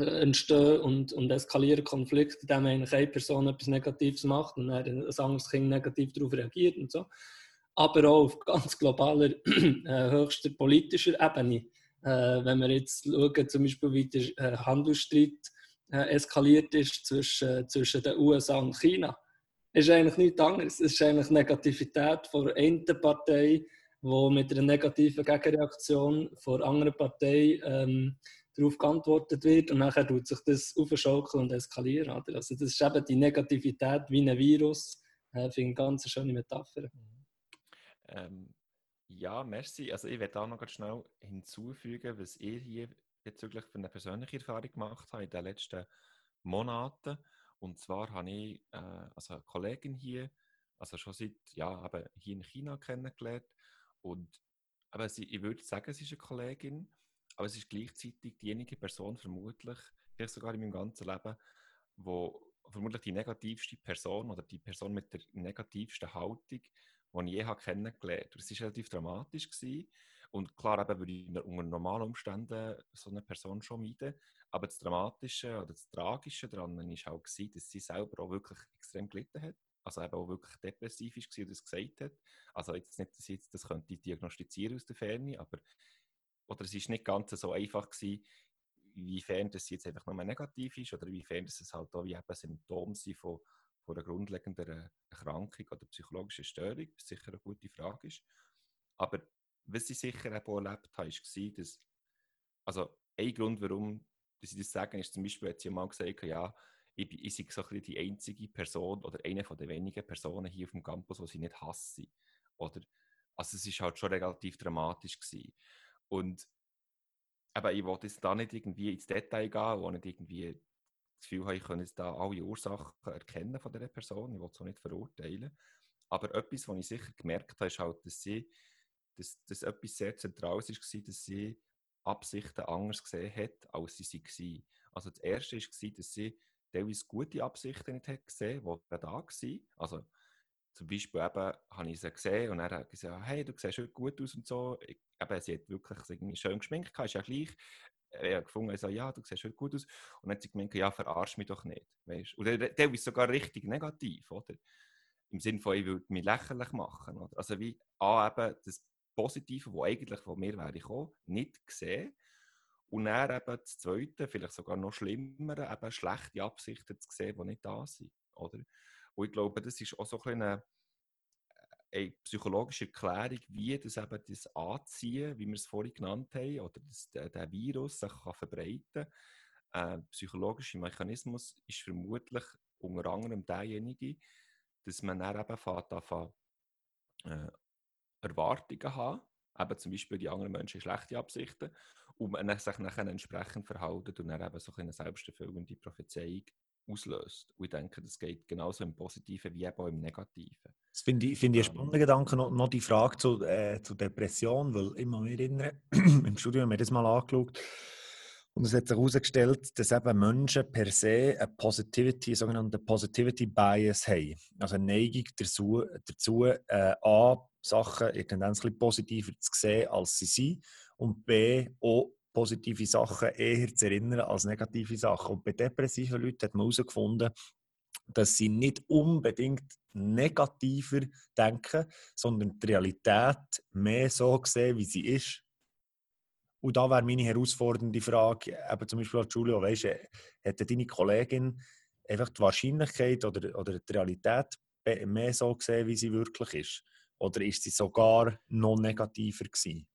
Speaker 2: entstehen und, und eskalieren Konflikte, indem eigentlich eine Person etwas Negatives macht und dann ein anderes Kind negativ darauf reagiert und so. Aber auch auf ganz globaler, äh, höchster politischer Ebene. Äh, wenn wir jetzt schauen, zum Beispiel, wie der äh, Handelsstreit äh, eskaliert ist zwischen, zwischen den USA und China ist eigentlich nichts anderes. Es ist eigentlich Negativität von einer Partei, die mit einer negativen Gegenreaktion von einer anderen Partei ähm, darauf geantwortet wird und nachher tut sich das aufschaukeln und eskalieren. Oder? Also das ist eben die Negativität wie ein Virus. Ich äh, finde eine ganz schöne Metapher.
Speaker 3: Ähm, ja, merci. Also ich werde auch noch ganz schnell hinzufügen, was ihr hier bezüglich von einer persönlichen Erfahrung gemacht habt in den letzten Monaten. Und zwar habe ich äh, also eine Kollegin hier, also schon seit, ja, eben hier in China kennengelernt. Und aber sie, ich würde sagen, sie ist eine Kollegin, aber es ist gleichzeitig diejenige Person vermutlich, vielleicht sogar in meinem ganzen Leben, wo vermutlich die negativste Person oder die Person mit der negativsten Haltung, die ich je habe kennengelernt habe. Es war relativ dramatisch. Gewesen. Und klar, eben würde ich unter normalen Umständen so eine Person schon meiden. Aber das Dramatische oder das Tragische daran war auch, gewesen, dass sie selber auch wirklich extrem gelitten hat. Also eben auch wirklich depressiv war und das gesagt hat. Also jetzt nicht, dass ich das könnte diagnostizieren aus der Ferne, aber oder es war nicht ganz so einfach gewesen, inwiefern das jetzt einfach nur negativ ist oder inwiefern das es halt auch wie eben Symptom sind von, von einer grundlegenden Erkrankung oder psychologischen Störung, was sicher eine gute Frage ist. Aber was ich sicher auch erlebt habe, war, dass, also ein Grund, warum dass ich das sage, ist zum Beispiel, hat sie mal gesagt, ja, ich, ich sei so ein die einzige Person oder eine von den wenigen Personen hier auf dem Campus, die sie nicht hasse. Oder, also es war halt schon relativ dramatisch gewesen. Und aber ich wollte jetzt da nicht irgendwie ins Detail gehen, wo nicht irgendwie das Gefühl habe, ich könnte jetzt da alle Ursachen erkennen von dieser Person. Ich will es auch nicht verurteilen. Aber etwas, was ich sicher gemerkt habe, ist halt, dass sie, dass, dass etwas sehr Zentrales war, dass sie Absichten anders gesehen hat, als sie sie waren. Also das Erste war, dass sie teilweise gute Absichten nicht hat gesehen, die da waren. Also zum Beispiel eben, habe ich sie gesehen und er hat gesagt, hey, du siehst gut aus und so. Ich, eben, sie hat wirklich schön geschminkt, ist ja gleich. Er hat gefunden, so, ja, du siehst heute gut aus. Und dann hat sie gemeint, ja, verarsch mich doch nicht. Weißt? Und der ist sogar richtig negativ, oder? Im Sinne von, ich würde mich lächerlich machen. Oder? Also wie A, eben das Positive, wo eigentlich von mir wäre gekommen, nicht gesehen. Und dann eben das Zweite, vielleicht sogar noch schlimmer, eben schlechte Absichten zu sehen, die nicht da sind. Oder? Und ich glaube, das ist auch so ein eine, eine psychologische Erklärung, wie das eben das Anziehen, wie wir es vorhin genannt haben, oder das, der, der Virus sich kann verbreiten kann. Äh, psychologischer Mechanismus ist vermutlich unter anderem derjenige, dass man dann eben fährt, äh, Erwartungen haben, eben zum Beispiel die anderen Menschen schlechte Absichten, und man sich nachher entsprechend verhalten und dann eben so eine selbsterfüllende Prophezeiung auslöst. Und ich denke, das geht genauso im Positiven wie auch im Negativen.
Speaker 1: Das finde ich, find ich einen ähm. spannenden Gedanken, noch, noch die Frage zu, äh, zu Depression, weil immer mehr erinnern, im Studium haben wir das mal angeschaut, und es hat sich herausgestellt, dass eben Menschen per se eine Positivity, sogenannte Positivity Bias haben. Also eine Neigung dazu, dazu äh, A, Sachen in Tendenz positiver zu sehen, als sie sind und B, auch positive Sachen eher zu erinnern als negative Sachen. Und bei depressiven Leuten hat man herausgefunden, dass sie nicht unbedingt negativer denken, sondern die Realität mehr so sehen, wie sie ist. Und da wäre meine herausfordernde Frage, eben zum Beispiel Julio, weißt du, hätte deine Kollegin einfach die Wahrscheinlichkeit oder, oder die Realität mehr so gesehen, wie sie wirklich ist? Oder ist sie sogar noch negativer gewesen?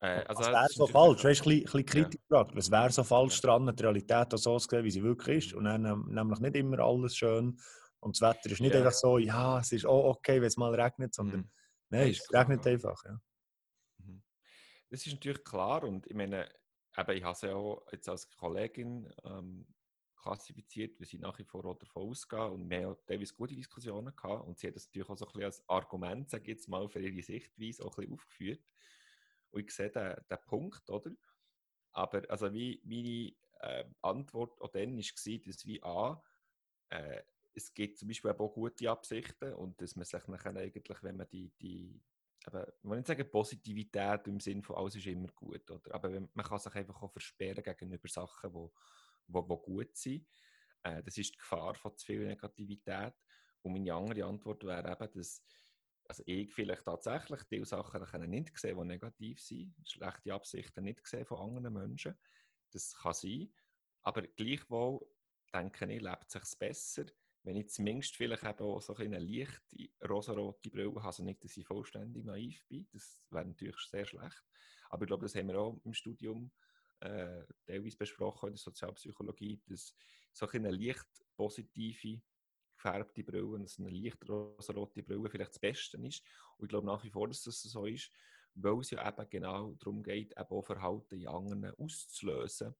Speaker 1: Äh, also was wäre so falsch? Weißt du, ein bisschen kritisch ja. gefragt. Was wäre so falsch ja. dran, die Realität so zu sehen, wie sie wirklich ist? Und dann ähm, nämlich nicht immer alles schön. Und das Wetter ist nicht ja. einfach so, ja, es ist auch okay, wenn es mal regnet, sondern mhm. nein, es regnet einfach. Ja.
Speaker 3: Das ist natürlich klar und ich meine, eben, ich habe sie ja auch jetzt als Kollegin ähm, klassifiziert, wie sie nach wie vor davon ausgehen und wir haben teilweise gute Diskussionen gehabt und sie hat das natürlich auch so ein bisschen als Argument, sage ich jetzt mal, für ihre Sichtweise auch ein bisschen aufgeführt. Und ich sehe den, den Punkt, oder? Aber also wie meine äh, Antwort auch dann war, dass wie A, äh, es gibt zum Beispiel auch gute Absichten und dass man sich nachher eigentlich, wenn man die, die eben, ich will nicht sagen Positivität im Sinne von alles ist immer gut, oder? aber man kann sich einfach auch versperren gegenüber Sachen, die wo, wo, wo gut sind. Äh, das ist die Gefahr von zu viel Negativität. Und meine andere Antwort wäre eben, dass also ich vielleicht tatsächlich diese Sachen nicht sehen, die negativ sind, schlechte Absichten nicht sehen von anderen Menschen. Das kann sein. Aber gleichwohl denke ich, lebt es sich besser, wenn ich zumindest vielleicht eben auch so eine leichte rosarote Brille habe, also nicht, dass ich vollständig naiv bin, das wäre natürlich sehr schlecht, aber ich glaube, das haben wir auch im Studium äh, teilweise besprochen in der Sozialpsychologie, dass so eine leicht positive, gefärbte Brille, also eine leicht rosarote Brille vielleicht das Beste ist und ich glaube nach wie vor, dass das so ist, weil es ja eben genau darum geht, eben auch Verhalten in anderen auszulösen,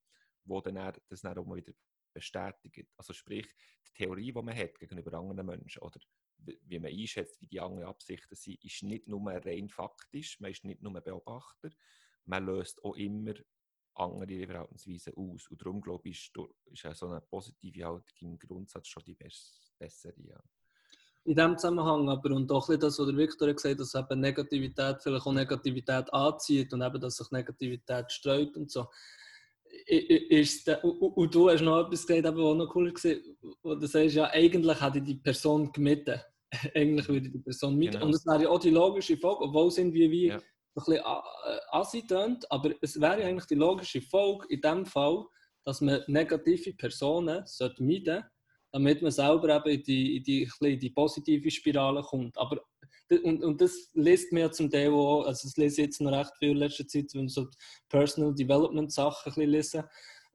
Speaker 3: wo dann das dann auch mal wieder bestätigt. Also sprich, die Theorie, die man hat gegenüber anderen Menschen oder wie man einschätzt, wie die anderen Absichten sind, ist nicht nur rein faktisch, man ist nicht nur Beobachter, man löst auch immer andere Verhaltensweisen aus. Und darum, glaube ich, ist, ist so eine positive Haltung im Grundsatz schon die bessere. Ja.
Speaker 2: In diesem Zusammenhang aber und auch das, was der Viktor gesagt hat, dass eben Negativität vielleicht auch Negativität anzieht und eben, dass sich Negativität streut und so ist und du hast noch etwas gesagt, was noch cool war, wo du sagst, ja, eigentlich hätte die Person gemitten. eigentlich würde die Person mit. Genau. Und das wäre ja auch die logische Folge, obwohl es irgendwie wie ja. Ein bisschen äh, assi aber es wäre eigentlich die logische Folge in dem Fall, dass man negative Personen sollte meiden sollte, damit man selber eben in die, in die, in die positive Spirale kommt. Aber und, und das liest mir zum Teil auch, also das lese ich jetzt noch recht viel in letzter Zeit, wenn so Personal Development Sachen ein bisschen lesen,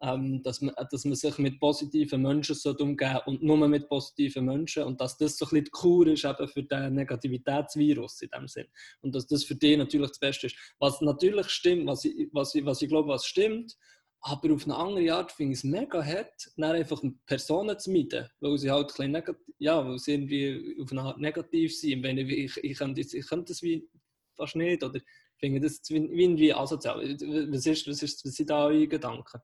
Speaker 2: ähm, dass, man, dass man sich mit positiven Menschen so umgehen und nur mit positiven Menschen und dass das so ein bisschen die Kur ist für den Negativitätsvirus in dem Sinn und dass das für die natürlich das Beste ist. Was natürlich stimmt, was ich, was ich, was ich glaube, was stimmt, aber auf eine andere Art finde ich es mega hart, dann einfach Personen zu meiden, weil sie halt ein negativ, ja, weil sie irgendwie auf eine Art negativ sind. Wenn ich, ich, ich, könnte, ich könnte das wie fast nicht oder finde das wie, asozial. Was ist, was ist, was sind da eure Gedanken?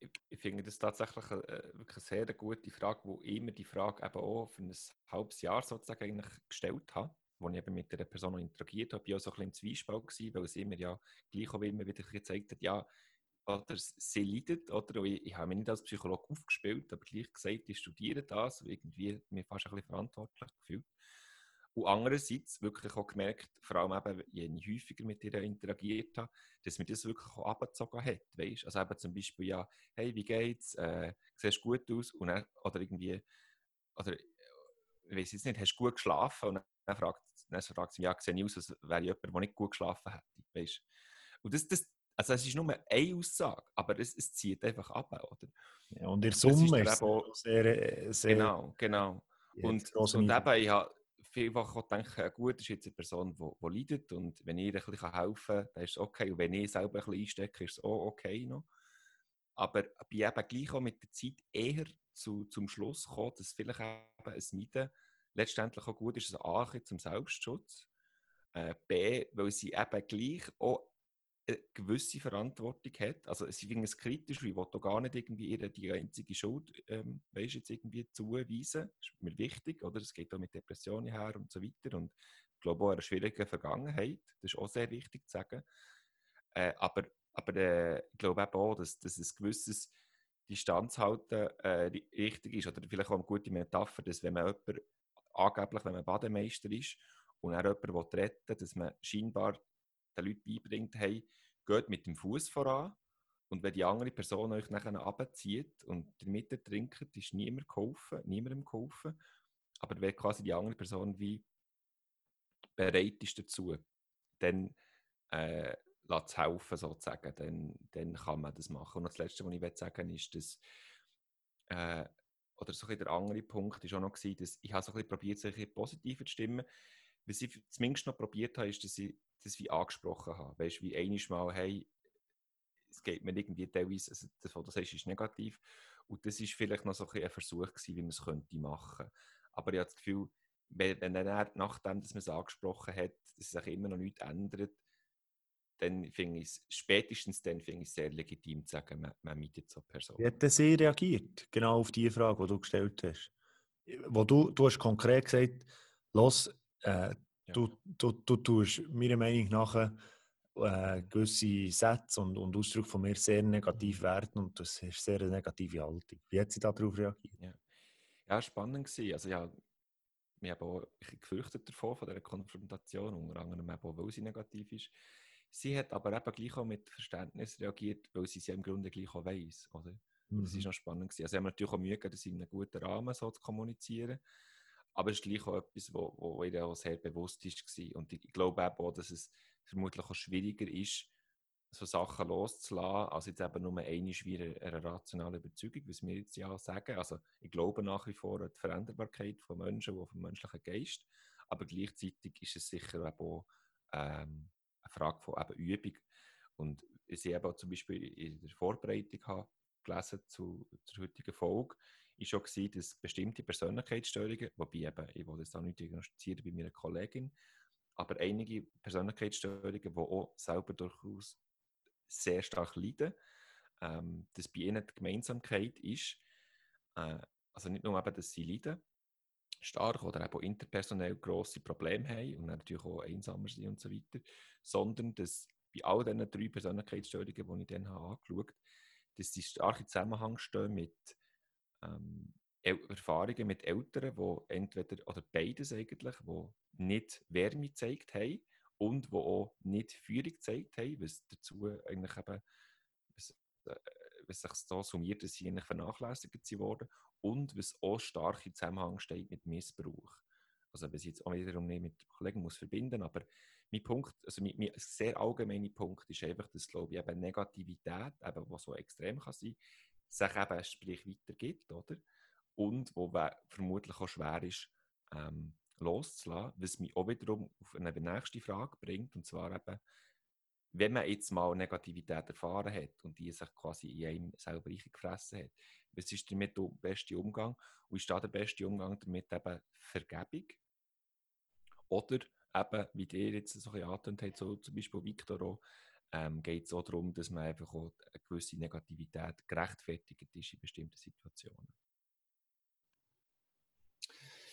Speaker 3: Ich, ich finde das tatsächlich eine, äh, wirklich eine sehr gute Frage, wo ich mir die Frage eben auch für ein halbes Jahr sozusagen eigentlich gestellt habe wo ich eben mit der Person interagiert habe, ich auch so ein bisschen im Zwiespalt gewesen, weil sie mir ja gleich auch immer wieder gezeigt hat, ja, oder sie leidet, oder ich, ich habe mich nicht als Psychologe aufgespielt, aber gleich gesagt, ich studiere das, irgendwie mir fast ein bisschen verantwortlich gefühlt. Und andererseits wirklich auch gemerkt, vor allem eben, je häufiger mit ihr interagiert habe, dass mir das wirklich auch abgezogen hat. Weißt? Also eben zum Beispiel, ja, hey, wie geht's? Äh, siehst gut aus? Und dann, oder irgendwie, oder ich weiß jetzt nicht, hast du gut geschlafen? Und dann fragt, dann fragt sie mich, ja, sehe ich aus, als wäre ich jemand, der nicht gut geschlafen hätte. Weißt? Und das, das, also es ist nur eine Aussage, aber es, es zieht einfach ab, oder?
Speaker 1: Ja, und in der Summe ist, ist es sehr, sehr...
Speaker 3: Genau, genau. Und, und eben, ich habe vielfach auch gedacht, ja gut, das ist jetzt eine Person, die, leidet und wenn ich ihr ein bisschen helfen kann, dann ist es okay. Und wenn ich selber ein bisschen einstecke, ist es auch okay noch. Aber ich bin eben gleich auch mit der Zeit eher zu, zum Schluss gekommen, dass vielleicht eben ein Meiden letztendlich auch gut ist, also A, zum Selbstschutz, äh, B, weil sie eben gleich auch eine gewisse Verantwortung hat. Also sie finden es kritisch, ich will gar nicht irgendwie ihr die einzige Schuld ähm, weißt, jetzt irgendwie zuweisen. Das ist mir wichtig, oder? Es geht auch mit Depressionen her und so weiter und ich glaube auch eine schwierige Vergangenheit. Das ist auch sehr wichtig zu sagen. Äh, aber aber äh, ich glaube eben auch, dass, dass ein gewisses Distanz halten äh, richtig ist. Oder vielleicht auch eine gute Metapher, dass wenn man jemand, angeblich, wenn man Bademeister ist und er jemanden retten will, dass man scheinbar den Leuten beibringt, hey, geht mit dem Fuß voran und wenn die andere Person euch nachher abzieht und damit trinkt, ist niemand geholfen, niemandem geholfen. Aber wenn quasi die andere Person wie bereit ist dazu, dann äh, zu helfen, sozusagen, dann, dann kann man das machen. Und das Letzte, was ich sagen will, ist, dass äh, oder so der andere Punkt ist auch noch gewesen, dass ich habe so ein bisschen probiert, sich positiver zu stimmen. Was ich zumindest noch probiert habe, ist, dass ich das wie angesprochen habe. Weißt du, wie einiges Mal, hey, es geht mir irgendwie teilweise, also das, was du sagst, ist negativ. Und das ist vielleicht noch so ein, ein Versuch gewesen, wie man es könnte machen. Aber ich habe das Gefühl, wenn, wenn dann nachdem, dass man es angesprochen hat, dass sich immer noch nichts ändert, dann finde ich es, spätestens dann finde ich es sehr legitim zu sagen, man, man mietet so eine Person.
Speaker 1: Wie hat sie reagiert, genau auf die Frage, die du gestellt hast? Wo du, du hast konkret gesagt, los, äh, du, du, du tust meiner Meinung nach äh, gewisse Sätze und, und Ausdrücke von mir sehr negativ werten und das ist sehr eine negative Haltung. Wie hat sie darauf reagiert?
Speaker 3: Ja, ja spannend gewesen. Also ja, wir haben auch gefürchtet davon, von dieser Konfrontation, unter anderem auch, weil sie negativ ist. Sie hat aber eben gleich auch mit Verständnis reagiert, weil sie es ja im Grunde gleich auch weiss, oder? Mhm. Das war noch spannend. Gewesen. Also, haben natürlich auch Mühe gegeben, das in einem guten Rahmen so zu kommunizieren. Aber es ist gleich auch etwas, wo, wo ihr auch sehr bewusst war. Und ich glaube auch, dass es vermutlich auch schwieriger ist, so Sachen loszulassen, als jetzt eben nur eine wie eine rationale Überzeugung, was wir jetzt ja sagen. Also ich glaube nach wie vor an die Veränderbarkeit von Menschen, und vom menschlichen Geist, aber gleichzeitig ist es sicher auch ähm, eine Frage von eben Übung. Und ich sehe eben zum Beispiel in der Vorbereitung habe gelesen zu, zur heutigen Folge, ist schon gewesen, dass bestimmte Persönlichkeitsstörungen, wobei eben, ich will das auch nicht diagnostizieren bei meiner Kollegin, aber einige Persönlichkeitsstörungen, die auch selber durchaus sehr stark leiden, ähm, dass bei ihnen die Gemeinsamkeit ist, äh, also nicht nur eben, dass sie leiden, stark oder eben interpersonell grosse Probleme haben und natürlich auch einsamer sind und so weiter, sondern dass bei all diesen drei Persönlichkeitsstörungen, die ich dann habe angeschaut habe, dass sie stark im Zusammenhang stehen mit ähm, Erfahrungen mit Eltern, die entweder, oder beides eigentlich, die nicht Wärme gezeigt haben und die auch nicht Führung gezeigt haben, was dazu eigentlich eben, was, äh, was sich so summiert, dass sie eigentlich vernachlässigt wurden und was auch stark im Zusammenhang steht mit Missbrauch. Also, was ich jetzt auch wiederum nicht mit Kollegen muss verbinden, aber mein Punkt, also mein, mein sehr allgemeiner Punkt ist einfach, dass, glaube ich, eben Negativität, eben, was so extrem kann sein, sich eben sprich weitergibt, oder? Und wo vermutlich auch schwer ist, ähm, loszulassen, was mich auch wiederum auf eine nächste Frage bringt, und zwar eben, wenn man jetzt mal Negativität erfahren hat und die sich quasi in einem selber gefressen hat, was ist damit der beste Umgang? Und ist da der beste Umgang damit eben Vergebung? Oder eben, wie ihr jetzt so ein angetönt habt, so zum Beispiel Victor ähm, geht es auch darum, dass man einfach auch eine gewisse Negativität gerechtfertigt ist in bestimmten Situationen.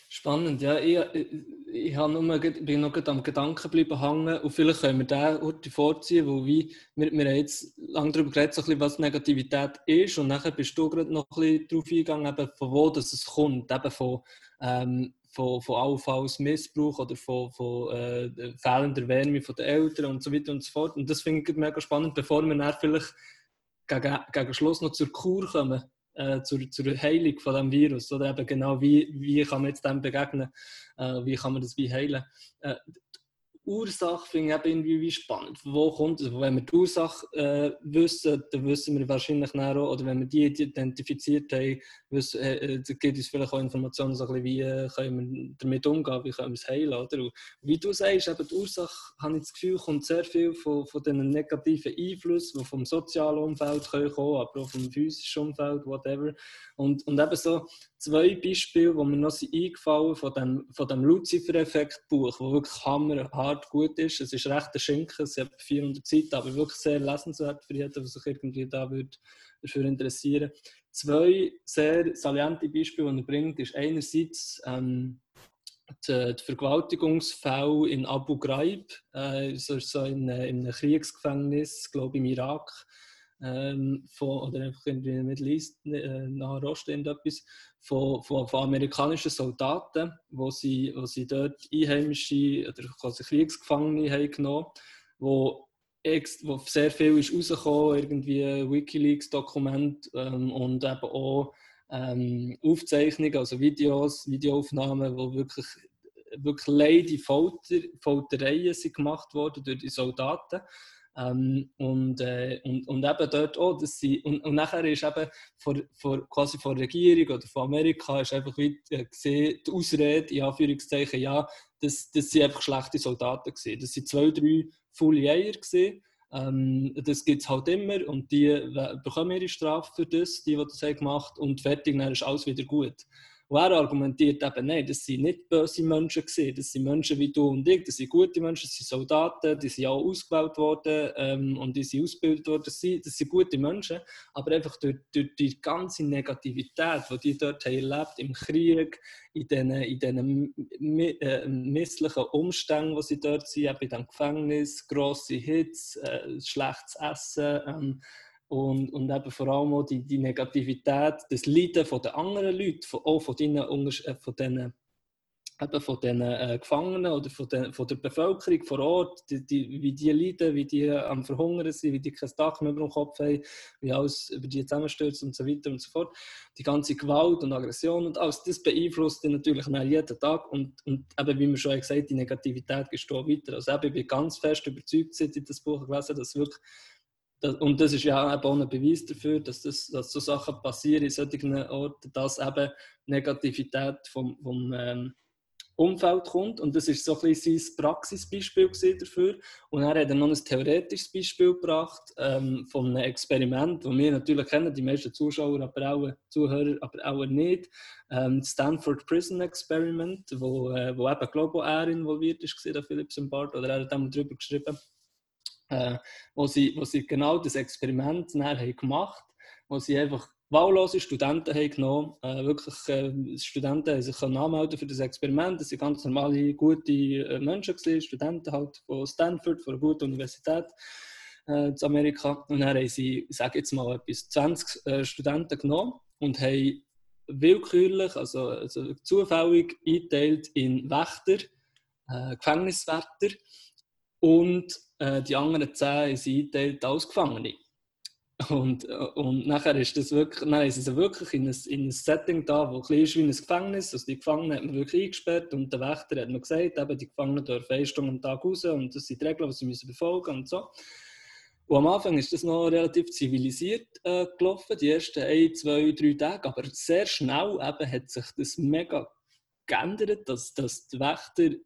Speaker 2: Spannend, ja. Ich, ich, ich nur, bin noch am Gedanken geblieben hängen und vielleicht können wir den heute vorziehen, wie, wir, wir haben jetzt lange darüber geredet, so bisschen, was Negativität ist und nachher bist du gerade noch ein bisschen darauf eingegangen, eben von wo das es kommt, eben von ähm, von, von allenfalls Missbrauch oder von, von äh, fehlender Wärme von den Eltern und so weiter und so fort. Und das finde ich mega spannend, bevor wir dann vielleicht gegen, gegen Schluss noch zur Kur kommen, äh, zur, zur Heilung von dem Virus. Oder eben genau, wie, wie kann man jetzt dem begegnen, äh, wie kann man das wie heilen. Ursache finde ich irgendwie wie spannend. Wo kommt es? Wenn wir die Ursache äh, wissen, dann wissen wir wahrscheinlich auch, oder wenn wir die identifiziert haben, wissen, äh, äh gibt es vielleicht auch Informationen, so bisschen, wie äh, können wir damit umgehen, wie können wir es heilen. Oder? Wie du sagst, eben die Ursache, habe ich das Gefühl, kommt sehr viel von, von den negativen Einflüssen, die vom sozialen Umfeld kommen aber auch vom physischen Umfeld, whatever. Und, und eben so zwei Beispiele, die mir noch sind eingefallen von dem, von dem Lucifer-Effekt-Buch, das wirklich hammerhart gut ist. Es ist recht ein Schinken, es hat 400 Seiten, aber wirklich sehr lesenswert für jeden, der sich irgendwie da würde dafür interessieren Zwei sehr saliente Beispiele, die er bringt, ist einerseits ähm, die, die Vergewaltigungsfälle in Abu Ghraib, äh, so, so in, in einem Kriegsgefängnis, glaube ich, im Irak ähm, von, oder einfach Middle East, äh, Nahe Osten, irgendetwas, von, von, von, amerikanischen Soldaten, wo sie, wo sie dort Einheimische oder quasi Kriegsgefangene haben genommen wo, wo sehr viel ist rausgekommen, irgendwie Wikileaks-Dokument ähm, und eben auch ähm, Aufzeichnungen, also Videos, Videoaufnahmen, wo wirklich wirklich leide Folter, Foltereien sind gemacht worden durch die Soldaten. Ähm, und, äh, und, und eben dort auch, dass sie, und, und nachher ist eben vor, vor, quasi von der Regierung oder von Amerika ist einfach wie, äh, gesehen, die Ausrede, in Anführungszeichen, ja, das, das sind einfach schlechte Soldaten gewesen. Das sind zwei, drei Full Eier. Ähm, das gibt es halt immer und die bekommen ihre Strafe für das, die, die das haben und fertig, dann ist alles wieder gut. Und er argumentiert eben, nein, das sind nicht böse Menschen gewesen, das sind Menschen wie du und ich, das sind gute Menschen, das sind Soldaten, die sind auch ausgewählt worden ähm, und die sind ausgebildet worden, das sind, das sind gute Menschen, aber einfach durch, durch die ganze Negativität, die die dort haben erlebt im Krieg, in diesen, in diesen äh, misslichen Umständen, wo sie dort sind, eben in diesem Gefängnis, grosse Hits, äh, schlechtes Essen, ähm, und, und eben vor allem auch die, die Negativität, das Leiden von den anderen Leuten, von, auch von den, äh, von den, eben von den äh, Gefangenen oder von, den, von der Bevölkerung vor Ort, die, die, wie die leiden, wie die am Verhungern sind, wie die kein Dach mehr über dem Kopf haben, wie alles über die zusammenstürzt und so weiter und so fort. Die ganze Gewalt und Aggression und alles, das beeinflusst ihn natürlich jeden Tag und, und eben, wie wir schon gesagt haben, die Negativität geht weiter. Also eben, ich bin ganz fest überzeugt, seit ich das Buch gelesen habe, dass wirklich und das ist ja auch ein Beweis dafür, dass, das, dass so Sachen passieren in solchen Orten, dass eben Negativität vom, vom ähm, Umfeld kommt. Und das ist so ein bisschen sein Praxisbeispiel dafür. Und er hat dann noch ein theoretisches Beispiel gebracht ähm, von einem Experiment, das wir natürlich kennen, die meisten Zuschauer, aber auch Zuhörer, aber auch nicht. Ähm, das Stanford Prison Experiment, wo, äh, wo eben, glaube ich, er involviert ist, der Philips Bart, oder er hat einmal darüber geschrieben äh, wo, sie, wo sie genau das Experiment haben gemacht wo sie einfach wahllose Studenten haben genommen äh, wirklich äh, Studenten haben sich anmelden für das Experiment. Das waren ganz normale, gute äh, Menschen, gewesen, Studenten halt von Stanford, von einer guten Universität äh, in Amerika. Und dann haben sie, ich sage jetzt mal, etwas 20 äh, Studenten genommen und haben willkürlich, also, also zufällig eingeteilt in Wächter, äh, Gefängniswärter und äh, die anderen zehn sind eingeteilt als Gefangene. Und, äh, und nachher ist das wirklich, nein, ist es wirklich in ein, in ein Setting da, wo ein ist wie ein Gefängnis. Also die Gefangenen hat man wirklich eingesperrt und der Wächter hat mir gesagt, eben, die Gefangenen dürfen eine Stunde am Tag raus und das sind die Regeln, die sie müssen befolgen und so. Und am Anfang ist das noch relativ zivilisiert äh, gelaufen, die ersten ein, zwei, drei Tage, aber sehr schnell eben hat sich das mega geändert, dass, dass die Wächter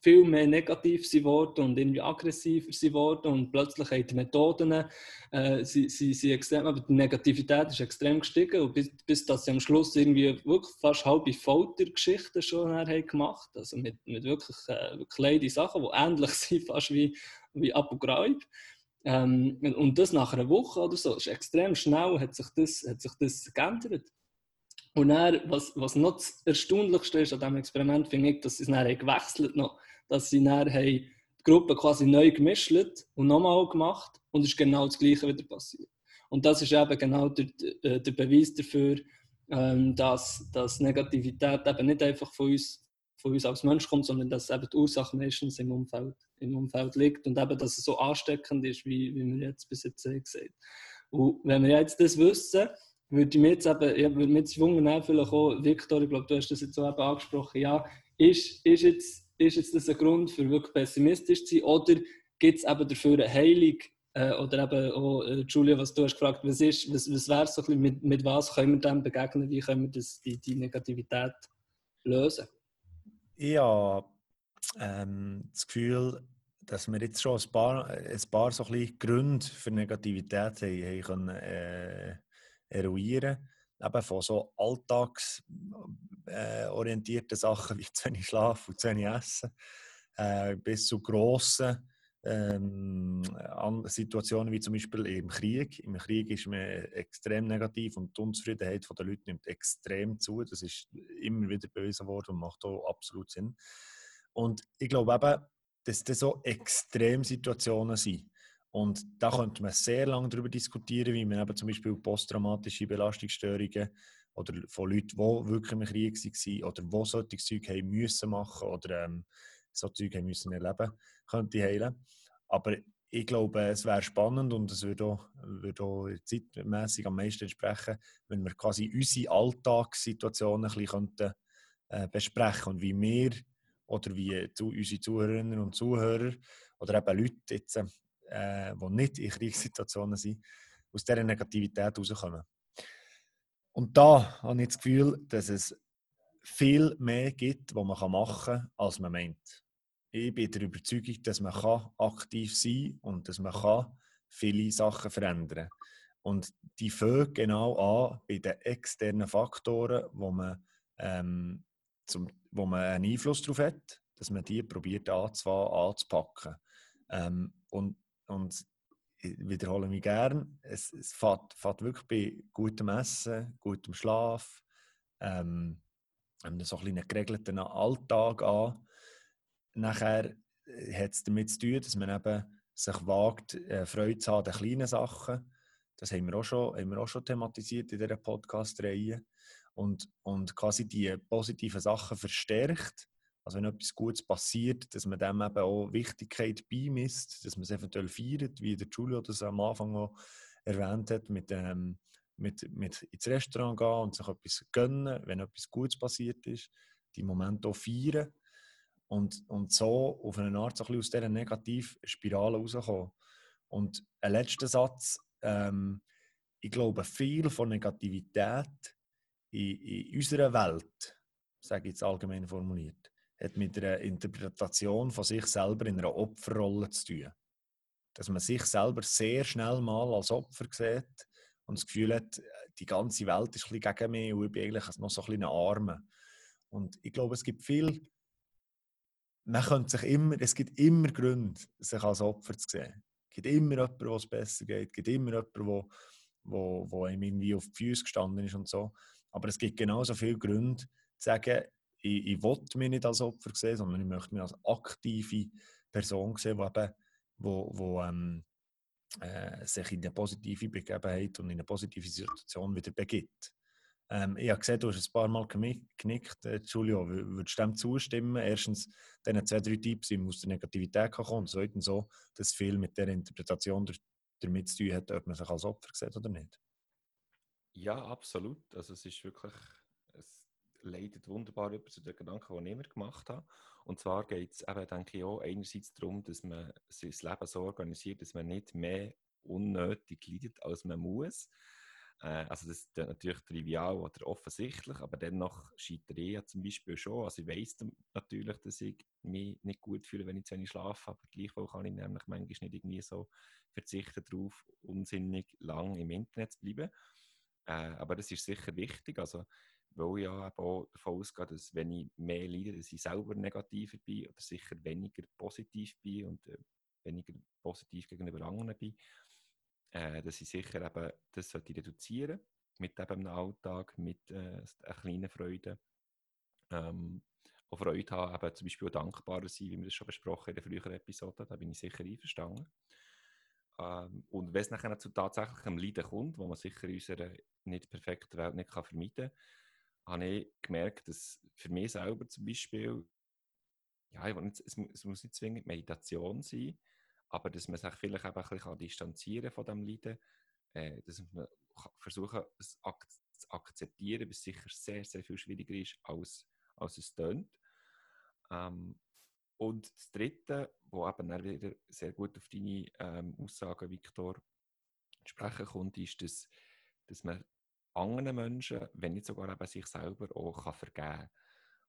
Speaker 2: viel mehr negativ sind worden und irgendwie aggressiver sind worden und plötzlich haben die Methoden, äh, sie, sie, sie extrem, aber die Negativität ist extrem gestiegen und bis, bis dass sie am Schluss irgendwie wirklich fast halbe Foltergeschichten schon haben gemacht, also mit, mit wirklich, äh, kleinen Sachen, die ähnlich sind fast wie, wie Abu Ghraib. Ähm, und das nach einer Woche oder so, ist extrem schnell hat sich das, hat sich das geändert. Und dann, was, was noch das Erstaunlichste ist an diesem Experiment, finde ich, dass sie es dann gewechselt noch dass sie dann die Gruppe quasi neu gemischt und nochmal gemacht und es ist genau das Gleiche wieder passiert. Und das ist eben genau der, der Beweis dafür, ähm, dass, dass Negativität eben nicht einfach von uns von uns als Mensch kommt, sondern dass eben die Ursache meistens im Umfeld, im Umfeld liegt und eben, dass es so ansteckend ist, wie, wie wir jetzt bis jetzt gesagt Und wenn wir jetzt das wissen, würde mir jetzt eben, ja, würde mich jetzt wundern, vielleicht auch, Victor, ich glaube, du hast das jetzt so eben angesprochen, ja, ist, ist, jetzt, ist jetzt das ein Grund für wirklich pessimistisch zu sein oder gibt es eben dafür eine Heilung, äh, oder eben auch, äh, Julia, was du hast gefragt, was ist, was, was wäre so mit, mit was können wir dem begegnen, wie können wir das, die, die Negativität lösen?
Speaker 1: Habe ähm, das Gefühl, dass wir jetzt schon ein paar, ein paar so ein Gründe für Negativität haben, haben können, äh, eruieren eben von so alltagsorientierten äh, Sachen wie zu wenig Schlaf und zu wenig Essen äh, bis zu grossen ähm, Situationen wie zum Beispiel im Krieg. Im Krieg ist man extrem negativ und die Unzufriedenheit der Leute nimmt extrem zu. Das ist immer wieder bewiesen worden und macht auch absolut Sinn. Und ich glaube eben, dass das so Extremsituationen sind. Und da könnte man sehr lange darüber diskutieren, wie man eben zum Beispiel posttraumatische Belastungsstörungen oder von Leuten, die wirklich im Krieg waren oder die solche Zeug haben müssen machen oder ähm, so Zeug haben müssen erleben, könnte heilen. Aber ich glaube, es wäre spannend und es würde auch, würde auch zeitmässig am meisten entsprechen, wenn wir quasi unsere Alltagssituationen ein bisschen könnten, äh, besprechen und wie wir oder wie zu, unsere Zuhörerinnen und Zuhörer oder eben Leute jetzt, äh, die nicht in Kriegssituationen sind, aus dieser Negativität rauskommen. Und da habe ich das Gefühl, dass es viel mehr gibt, was man machen kann, als man meint ich bin der Überzeugung, dass man aktiv sein kann und dass man viele Sachen verändern kann. Und die fangen genau an bei den externen Faktoren, wo man, ähm, zum, wo man einen Einfluss darauf hat, dass man die probiert anzupacken. Ähm, und, und ich wiederhole mich gern, es, es fährt, fährt wirklich bei gutem Essen, gutem Schlaf, ähm, so ein einen geregelten Alltag an Nachher äh, hat es damit zu tun, dass man eben sich wagt, äh, Freude zu haben an kleinen Sachen. Das haben wir auch schon, haben wir auch schon thematisiert in dieser Podcast-Reihe. Und, und quasi die positiven Sachen verstärkt. Also wenn etwas Gutes passiert, dass man dem eben auch Wichtigkeit beimisst, dass man es eventuell feiert, wie der Giulio das am Anfang auch erwähnt hat, mit, ähm, mit, mit ins Restaurant gehen und sich etwas gönnen, wenn etwas Gutes passiert ist, die Momente auch feiern und, und so auf eine Art so ein aus dieser Negativspirale rauskommen. Und ein letzter Satz, ähm, ich glaube, viel von Negativität in, in unserer Welt, sage ich jetzt allgemein formuliert, hat mit einer Interpretation von sich selber in einer Opferrolle zu tun. Dass man sich selber sehr schnell mal als Opfer sieht und das Gefühl hat, die ganze Welt ist ein bisschen gegen mich und ich bin eigentlich noch so ein bisschen Arme. Und ich glaube, es gibt viel man könnte sich immer, es gibt immer Gründe, sich als Opfer zu sehen. Es gibt immer jemanden, wo es besser geht. Es gibt immer jemanden, wo, wo, wo einem irgendwie auf die Füße gestanden ist und so. Aber es gibt genauso viele Gründe, zu sagen, ich, ich will mich nicht als Opfer sehen, sondern ich möchte mich als aktive Person sehen, die eben, wo, wo, ähm, äh, sich in eine positive Begebenheit und in eine positive Situation wieder begibt. Ähm, ich habe gesehen, du hast ein paar Mal genickt. Äh, Giulio, würdest du dem zustimmen? Erstens, diesen zwei, drei Tipps, wie aus der Negativität kommen und zweitens so, dass viel mit der Interpretation damit zu tun hat, ob man sich als Opfer sieht oder nicht.
Speaker 3: Ja, absolut. Also es ist wirklich, leitet wunderbar über zu den Gedanken, die ich mir gemacht habe. Und zwar geht es eben, denke ich, auch einerseits darum, dass man sein Leben so organisiert, dass man nicht mehr unnötig leidet, als man muss. Äh, also das ist natürlich trivial oder offensichtlich, aber dennoch scheitert ich ja zum Beispiel schon. Also ich weiss natürlich, dass ich mich nicht gut fühle, wenn ich zu wenig schlafe, aber gleichwohl kann ich nämlich manchmal nicht irgendwie so verzichten darauf, unsinnig lang im Internet zu bleiben. Äh, aber das ist sicher wichtig, also weil ich ja auch davon ausgehe, dass wenn ich mehr leide, dass ich selber negativer bin oder sicher weniger positiv bin und äh, weniger positiv gegenüber anderen bin äh, dass ich sicher eben das sollte reduzieren mit eben einem Alltag, mit äh, kleinen Freude. Ähm, auch Freude haben, eben zum Beispiel dankbarer sein, wie wir das schon besprochen in der früheren Episode, da bin ich sicher einverstanden. Ähm, und wenn es nachher zu tatsächlichem Leiden kommt, wo man sicher in unserer nicht perfekten Welt nicht kann vermeiden kann, habe ich gemerkt, dass für mich selber zum Beispiel, ja, nicht, es, es, muss nicht zwingend Meditation sein, aber dass man sich vielleicht eben ein bisschen distanzieren von dem Leiden, äh, dass man versuchen es ak zu akzeptieren, was sicher sehr, sehr viel schwieriger ist, als, als es tönt. Ähm, und das Dritte, wo eben dann wieder sehr gut auf deine ähm, Aussagen, Viktor, sprechen kommt, ist, dass, dass man anderen Menschen, wenn nicht sogar eben sich selber auch kann vergeben kann.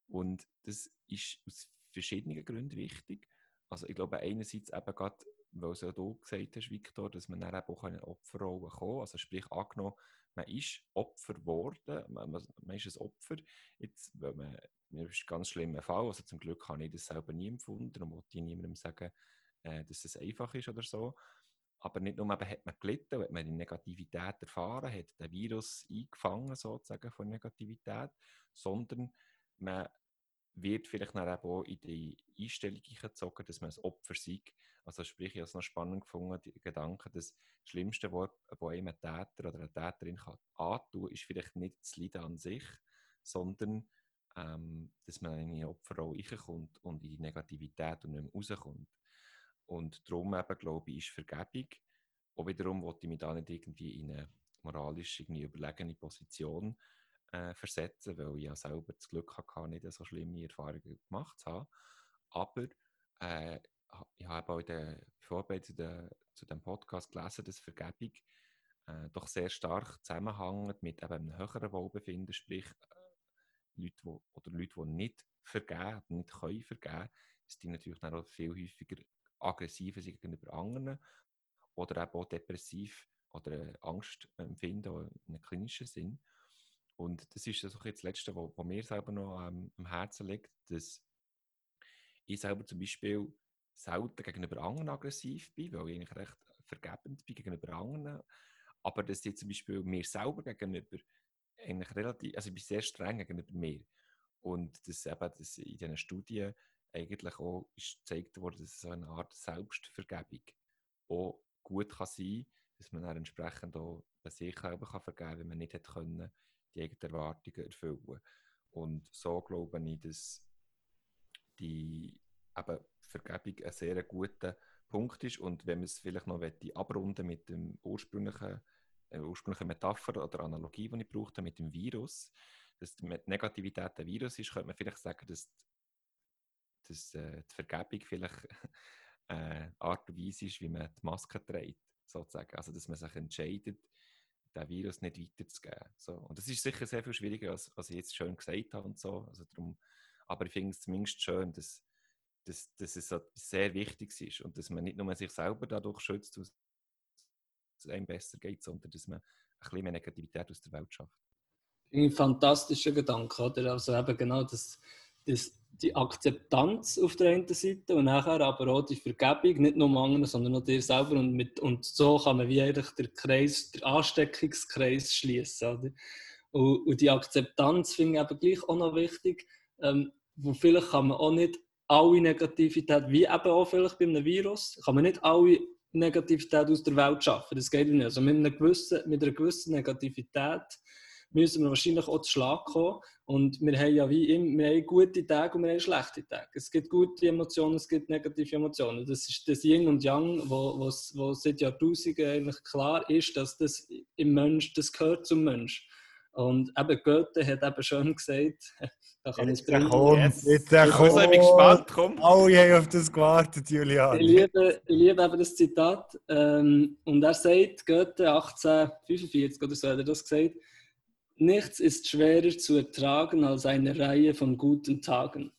Speaker 3: Und das ist aus verschiedenen Gründen wichtig. Also ich glaube einerseits eben gerade, weil es ja du gesagt hast, Viktor, dass man dann eben auch eine Opferrolle kommen kann. Also sprich angenommen, man ist Opfer geworden, man, man ist ein Opfer, jetzt, weil man, das ist ein ganz schlimmer Fall, also zum Glück habe ich das selber nie empfunden und wollte niemandem sagen, äh, dass es einfach ist oder so. Aber nicht nur hat man gelitten, hat man die Negativität erfahren, hat den Virus eingefangen sozusagen von Negativität, sondern man wird vielleicht auch in die Einstellung gezogen, dass man ein Opfer sei. Also sprich, ich habe es noch spannend gefunden, die Gedanke, dass das Schlimmste, was einem ein Täter oder eine Täterin kann antun, ist vielleicht nicht das Leiden an sich, sondern ähm, dass man in eine Opferrolle reinkommt und in die Negativität und nicht mehr rauskommt. Und darum eben, glaube ich, ist Vergebung, auch wiederum wollte ich mich da nicht irgendwie in eine moralisch irgendwie überlegene Position äh, versetzen, weil ich ja selber das Glück hatte, nicht so schlimme Erfahrungen gemacht zu haben. Aber äh, ich habe auch in der Vorbereitung zu, zu dem Podcast gelesen, dass Vergebung äh, doch sehr stark zusammenhängt mit eben einem höheren Wohlbefinden, sprich äh, Leute, wo, oder Leute, die nicht vergeben, nicht können vergeben, sind die natürlich dann auch viel häufiger aggressiver sind gegenüber anderen oder eben auch depressiv oder Angst empfinden in einem klinischen Sinn. Und das ist das das Letzte, was, was mir selber noch ähm, am Herzen liegt, dass ich selber zum Beispiel selten gegenüber anderen aggressiv bin, weil ich eigentlich recht vergebend bin gegenüber anderen. Aber dass ich zum Beispiel mir selber gegenüber eigentlich relativ, also ich bin sehr streng gegenüber mir. Und das eben das in diesen Studien eigentlich auch ist gezeigt worden, dass so eine Art Selbstvergebung auch gut kann sein kann, dass man dann entsprechend auch sich selber kann vergeben kann, wenn man nicht hätte können, die eigenen Erwartungen erfüllen Und so glaube ich, dass die eben Vergebung ein sehr guter Punkt ist. Und wenn man es vielleicht noch abrunden mit dem ursprünglichen, äh, ursprünglichen Metapher oder Analogie, die ich brauchte mit dem Virus, dass die Negativität ein Virus ist, könnte man vielleicht sagen, dass dass äh, die Vergebung vielleicht äh, Art und Weise ist, wie man die Maske trägt, sozusagen. Also, dass man sich entscheidet, den Virus nicht weiterzugeben. So. Und das ist sicher sehr viel schwieriger, als, als ich jetzt schön gesagt habe und so. Also darum, aber ich finde es zumindest schön, dass, dass, dass es sehr wichtig ist und dass man nicht nur sich selber dadurch schützt, dass es einem besser geht, sondern dass man ein bisschen mehr Negativität aus der Welt schafft.
Speaker 2: Ein fantastischer Gedanke, oder? Also eben genau das, das die Akzeptanz auf der einen Seite und nachher aber auch die Vergebung, nicht nur anderen, sondern auch dir selber. Und, mit, und so kann man wie eigentlich den Kreis, den Ansteckungskreis schließen. Und, und, die Akzeptanz finde ich aber gleich auch noch wichtig, ähm, wo vielleicht kann man auch nicht alle Negativität, wie eben auch vielleicht bei einem Virus, kann man nicht alle Negativität aus der Welt schaffen. Das geht nicht. Also mit einer gewissen, mit einer gewissen Negativität müssen wir wahrscheinlich auch zu Schlag kommen. Und wir haben ja wie immer, wir haben gute Tage und wir haben schlechte Tage. Es gibt gute Emotionen, es gibt negative Emotionen. Das ist das Yin und Yang, wo, wo, wo seit Jahrtausenden eigentlich klar ist, dass das im Mensch, das gehört zum Mensch. Und eben Goethe hat eben schon gesagt,
Speaker 1: da kann ich es bringen. Jetzt, jetzt komm. Ich bin gespannt, komm. Alle haben auf das gewartet, Julian.
Speaker 2: Ich liebe, ich liebe eben das Zitat. Ähm, und er sagt, Goethe 1845 oder so hat er das gesagt, Nichts ist schwerer zu ertragen als eine Reihe von guten Tagen.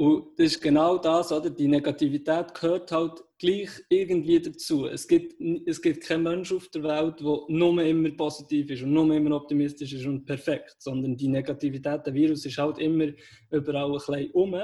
Speaker 2: Und das ist genau das, oder? Die Negativität gehört halt gleich irgendwie dazu. Es gibt, es gibt keinen Mensch auf der Welt, der nur immer positiv ist und nur immer optimistisch ist und perfekt, sondern die Negativität, der Virus ist halt immer überall ein bisschen um.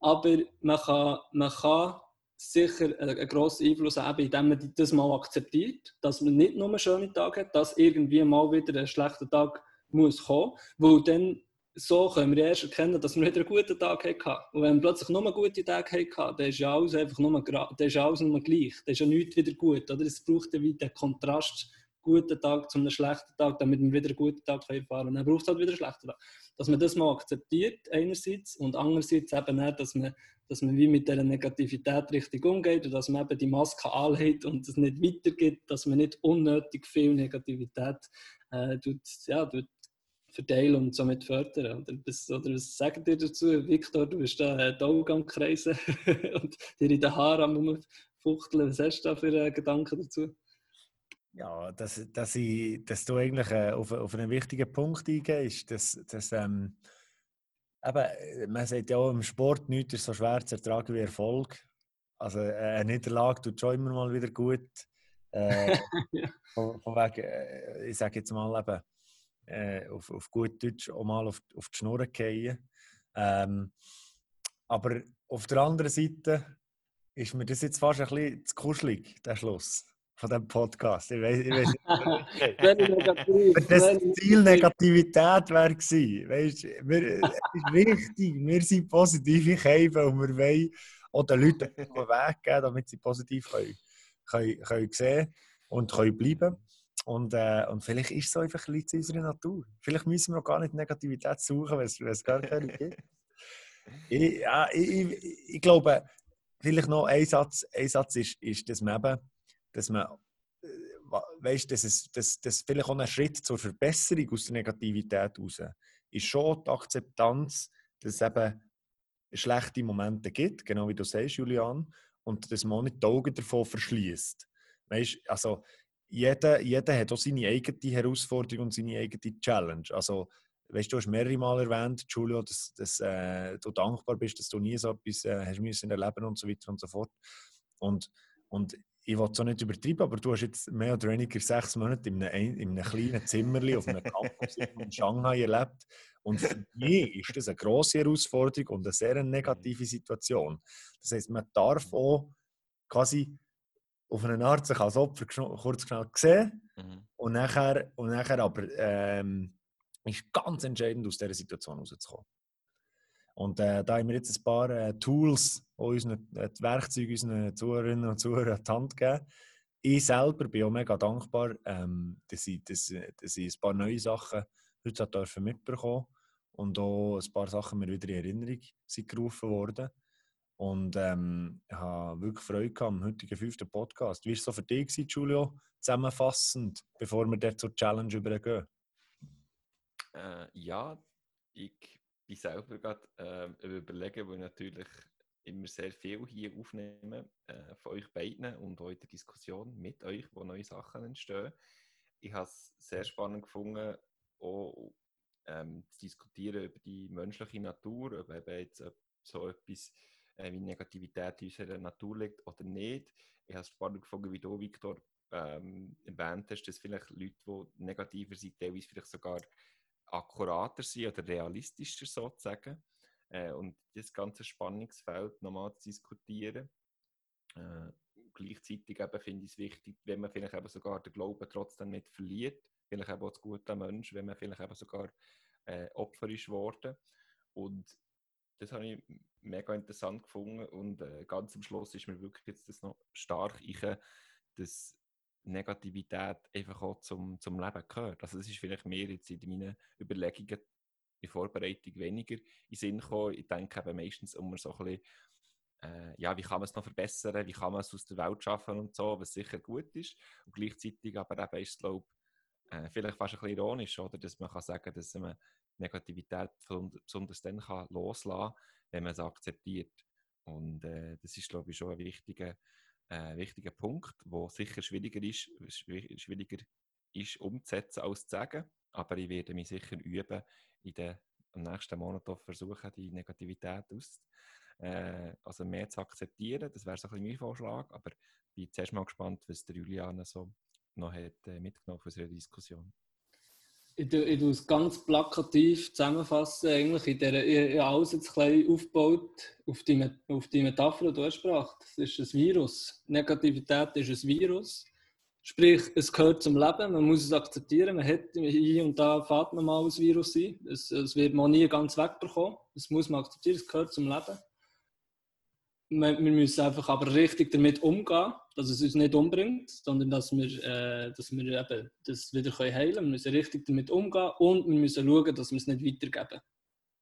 Speaker 2: Aber man kann, man kann sicher einen grossen Einfluss haben, indem man das mal akzeptiert, dass man nicht nur einen schönen Tag hat, dass irgendwie mal wieder ein schlechter Tag muss kommen, weil dann so können wir erst erkennen, dass wir wieder einen guten Tag hatten. Und wenn wir plötzlich nur einen guten Tag hatten, dann ist ja alles einfach nur, dann ist alles nur gleich, dann ist ja nichts wieder gut. Oder? Es braucht ja wieder den Kontrast guten Tag zu einem schlechten Tag, damit wir wieder einen guten Tag erfahren können. Und dann braucht es halt wieder einen schlechten Tag. Dass man das mal akzeptiert, einerseits, und andererseits eben auch, dass man, dass man wie mit dieser Negativität richtig umgeht und dass man eben die Maske anlegt und es nicht weitergibt, dass man nicht unnötig viel Negativität äh, tut, ja, tut verteilen und somit fördern. Oder, was, oder was sagt ihr dazu? Victor, du bist da äh, Augen am Kreisen und dir in den Haaren am Fuchteln. Was hast du da für äh, Gedanken dazu?
Speaker 1: Ja, dass, dass, ich, dass du eigentlich äh, auf, auf einen wichtigen Punkt eingehst, dass, dass ähm, eben, äh, man sagt ja auch im Sport, nichts ist so schwer zu ertragen wie Erfolg. Also äh, eine Niederlage tut schon immer mal wieder gut. Äh, von, von wegen, ich sage jetzt mal eben, äh, auf, auf gut Deutsch auch mal auf, auf die Schnur fallen. Ähm, aber auf der anderen Seite ist mir das jetzt fast ein bisschen zu kuschelig, der Schluss von diesem Podcast. Ich weiß, ich weiß nicht. Wenn das Ziel Negativität wäre gewesen, weißt, wir, ist wichtig, wir sind positiv in Käfen und wir wollen auch den Leuten einen Weg geben, damit sie positiv können, können, können sehen und können bleiben und, äh, und vielleicht ist es einfach ein bisschen zu unserer Natur. Vielleicht müssen wir auch gar nicht Negativität suchen, weil es gar keine gibt. ich, ja, ich, ich, ich, glaube, vielleicht noch ein Satz, ein Satz ist, ist, dass man eben, dass man äh, weißt, dass es dass, dass vielleicht auch ein Schritt zur Verbesserung aus der Negativität raus ist schon die Akzeptanz, dass es eben schlechte Momente gibt, genau wie du sagst, Julian, und dass man auch nicht die Augen davon verschließt. Weißt, also jeder, jeder hat auch seine eigene Herausforderung und seine eigene Challenge. Also, weißt du, du hast mehrere Mal erwähnt, Julio, dass, dass äh, du dankbar bist, dass du nie so etwas äh, hast müssen erleben und so weiter und so fort. Und, und ich will es auch nicht übertreiben, aber du hast jetzt mehr oder weniger sechs Monate in einem, in einem kleinen Zimmerli auf einem Campus in Shanghai erlebt. Und für mich ist das eine grosse Herausforderung und eine sehr negative Situation. Das heißt, man darf auch quasi auf eine Art sich als Opfer kurz schnell gesehen mhm. und, nachher, und nachher aber ähm, ist ganz entscheidend aus dieser Situation rauszukommen. Und äh, da haben wir jetzt ein paar äh, Tools, unseren, äh, die Werkzeuge unseren Zuhörerinnen und Zuhörern an die Hand geben. Ich selber bin auch mega dankbar, ähm, dass, ich, dass, dass ich ein paar neue Sachen heute mitbekommen und auch ein paar Sachen mir wieder in Erinnerung sind gerufen worden. Und ähm, ich habe wirklich Freude gehabt am heutigen fünften Podcast. Wie war es so für dich, Julio, zusammenfassend, bevor wir dort zur Challenge übergehen?
Speaker 3: Äh, ja, ich bin selber gerade äh, überlegen, ich natürlich immer sehr viel hier aufnehme äh, von euch beiden und auch in der Diskussion mit euch, wo neue Sachen entstehen. Ich habe es sehr spannend gefunden, auch ähm, zu diskutieren über die menschliche Natur, ob eben jetzt so etwas äh, wie Negativität in unserer Natur liegt oder nicht. Ich habe es spannend gefunden, wie du, Victor, ähm, erwähnt hast, dass vielleicht Leute, die negativer sind, teilweise vielleicht sogar akkurater sind oder realistischer sozusagen. Äh, und das ganze Spannungsfeld nochmal zu diskutieren. Äh, gleichzeitig eben finde ich es wichtig, wenn man vielleicht eben sogar den Glauben trotzdem nicht verliert, vielleicht eben auch das gute Mensch, wenn man vielleicht eben sogar äh, Opfer ist worden. Und das habe ich mega interessant gefunden und äh, ganz am Schluss ist mir wirklich jetzt das noch stark ich, dass Negativität einfach auch zum, zum Leben gehört. Also das ist vielleicht mehr jetzt in meinen Überlegungen in Vorbereitung weniger in Sinn gekommen. Ich denke eben meistens immer so ein bisschen, äh, ja, wie kann man es noch verbessern, wie kann man es aus der Welt schaffen und so, was sicher gut ist. Und gleichzeitig aber eben ist es, glaube äh, vielleicht fast ein bisschen ironisch, oder, dass man kann sagen, dass man Negativität besonders dann kann loslassen kann, wenn man es akzeptiert. Und äh, das ist, glaube ich, schon ein wichtiger, äh, wichtiger Punkt, wo sicher schwieriger ist, schwieriger ist umzusetzen als zu sagen. Aber ich werde mich sicher üben, in den am nächsten Monat versuchen, die Negativität aus, äh, also mehr zu akzeptieren. Das wäre so ein bisschen mein Vorschlag. Aber ich bin zuerst mal gespannt, was der Juliane so noch hat, äh, mitgenommen von unserer Diskussion
Speaker 2: ich, tue es ganz plakativ zusammenfassen. Eigentlich in der, ich, habe alles jetzt klein aufgebaut auf die, auf die Metapher, die du hast Das ist ein Virus. Negativität ist ein Virus. Sprich, es gehört zum Leben, man muss es akzeptieren. Man hat hier und da fährt man mal ein Virus sein. Es, es wird man nie ganz wegbekommen. Das muss man akzeptieren, es gehört zum Leben. Wir, wir müssen einfach aber richtig damit umgehen, dass es uns nicht umbringt, sondern dass wir, äh, dass wir eben das wieder heilen können. Wir müssen richtig damit umgehen und wir müssen schauen, dass wir es nicht weitergeben.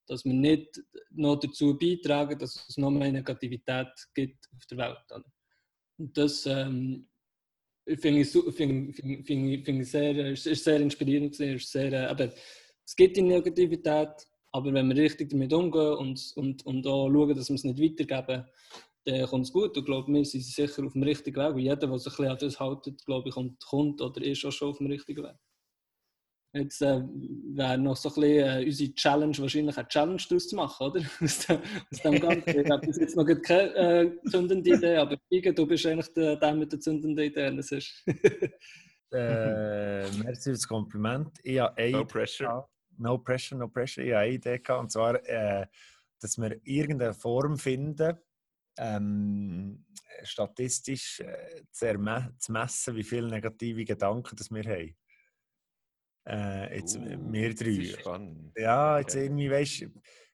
Speaker 2: Dass wir nicht noch dazu beitragen, dass es noch mehr Negativität gibt auf der Welt. Und das ähm, finde ich, find, find, find, find sehr, ist, sehr inspirierend. Ist sehr, äh, es gibt die Negativität, aber wenn wir richtig damit umgehen und, und, und auch schauen, dass wir es nicht weitergeben, dann kommt es gut. Und ich glaube, wir sind sicher auf dem richtigen Weg. Und jeder, der sich ein bisschen an das hält, glaube ich, kommt, kommt oder ist auch schon auf dem richtigen Weg. Jetzt äh, wäre noch so ein bisschen äh, unsere Challenge, wahrscheinlich eine Challenge daraus zu machen, oder? Aus, dem, aus dem Ganzen. Ich habe bis jetzt noch keine äh, zündende Idee, aber Iga, du bist eigentlich der, der mit der zündenden Idee. Das ist
Speaker 1: äh, merci für das Kompliment. Ich habe
Speaker 3: no pressure.
Speaker 1: No pressure, no pressure. Ich habe eine Idee gehabt, und zwar, äh, dass wir irgendeine Form finden, ähm, statistisch äh, zu, zu, messen, wie viele negative Gedanken das wir haben. Äh, jetzt, uh, wir drei. Ja, jetzt irgendwie, weißt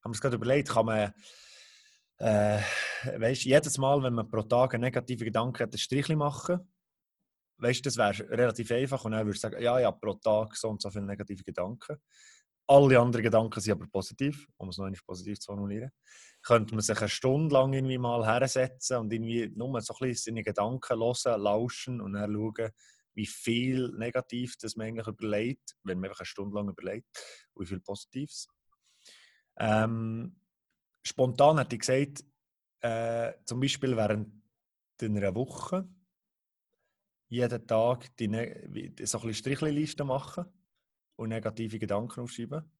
Speaker 1: haben wir uns gerade überlegt, kann man, äh, weißt, jedes Mal, wenn man pro Tag einen negativen Gedanken hat, ein Strichchen machen. Weißt das wäre relativ einfach und dann würde ich sagen, ja, ja, pro Tag so und so viele negative Gedanken. Alle anderen Gedanken sind aber positiv, um es noch nicht positiv zu formulieren. Könnte man sich eine Stunde lang irgendwie mal hersetzen und irgendwie nur so ein bisschen seine Gedanken hören, lauschen und dann schauen, wie viel negativ das man eigentlich überlegt, wenn man einfach eine Stunde lang überlegt, wie viel Positives. Ähm, spontan hätte ich gesagt, äh, zum Beispiel während einer Woche jeden Tag die, ne so ein Strichliste machen und negative Gedanken aufschreiben.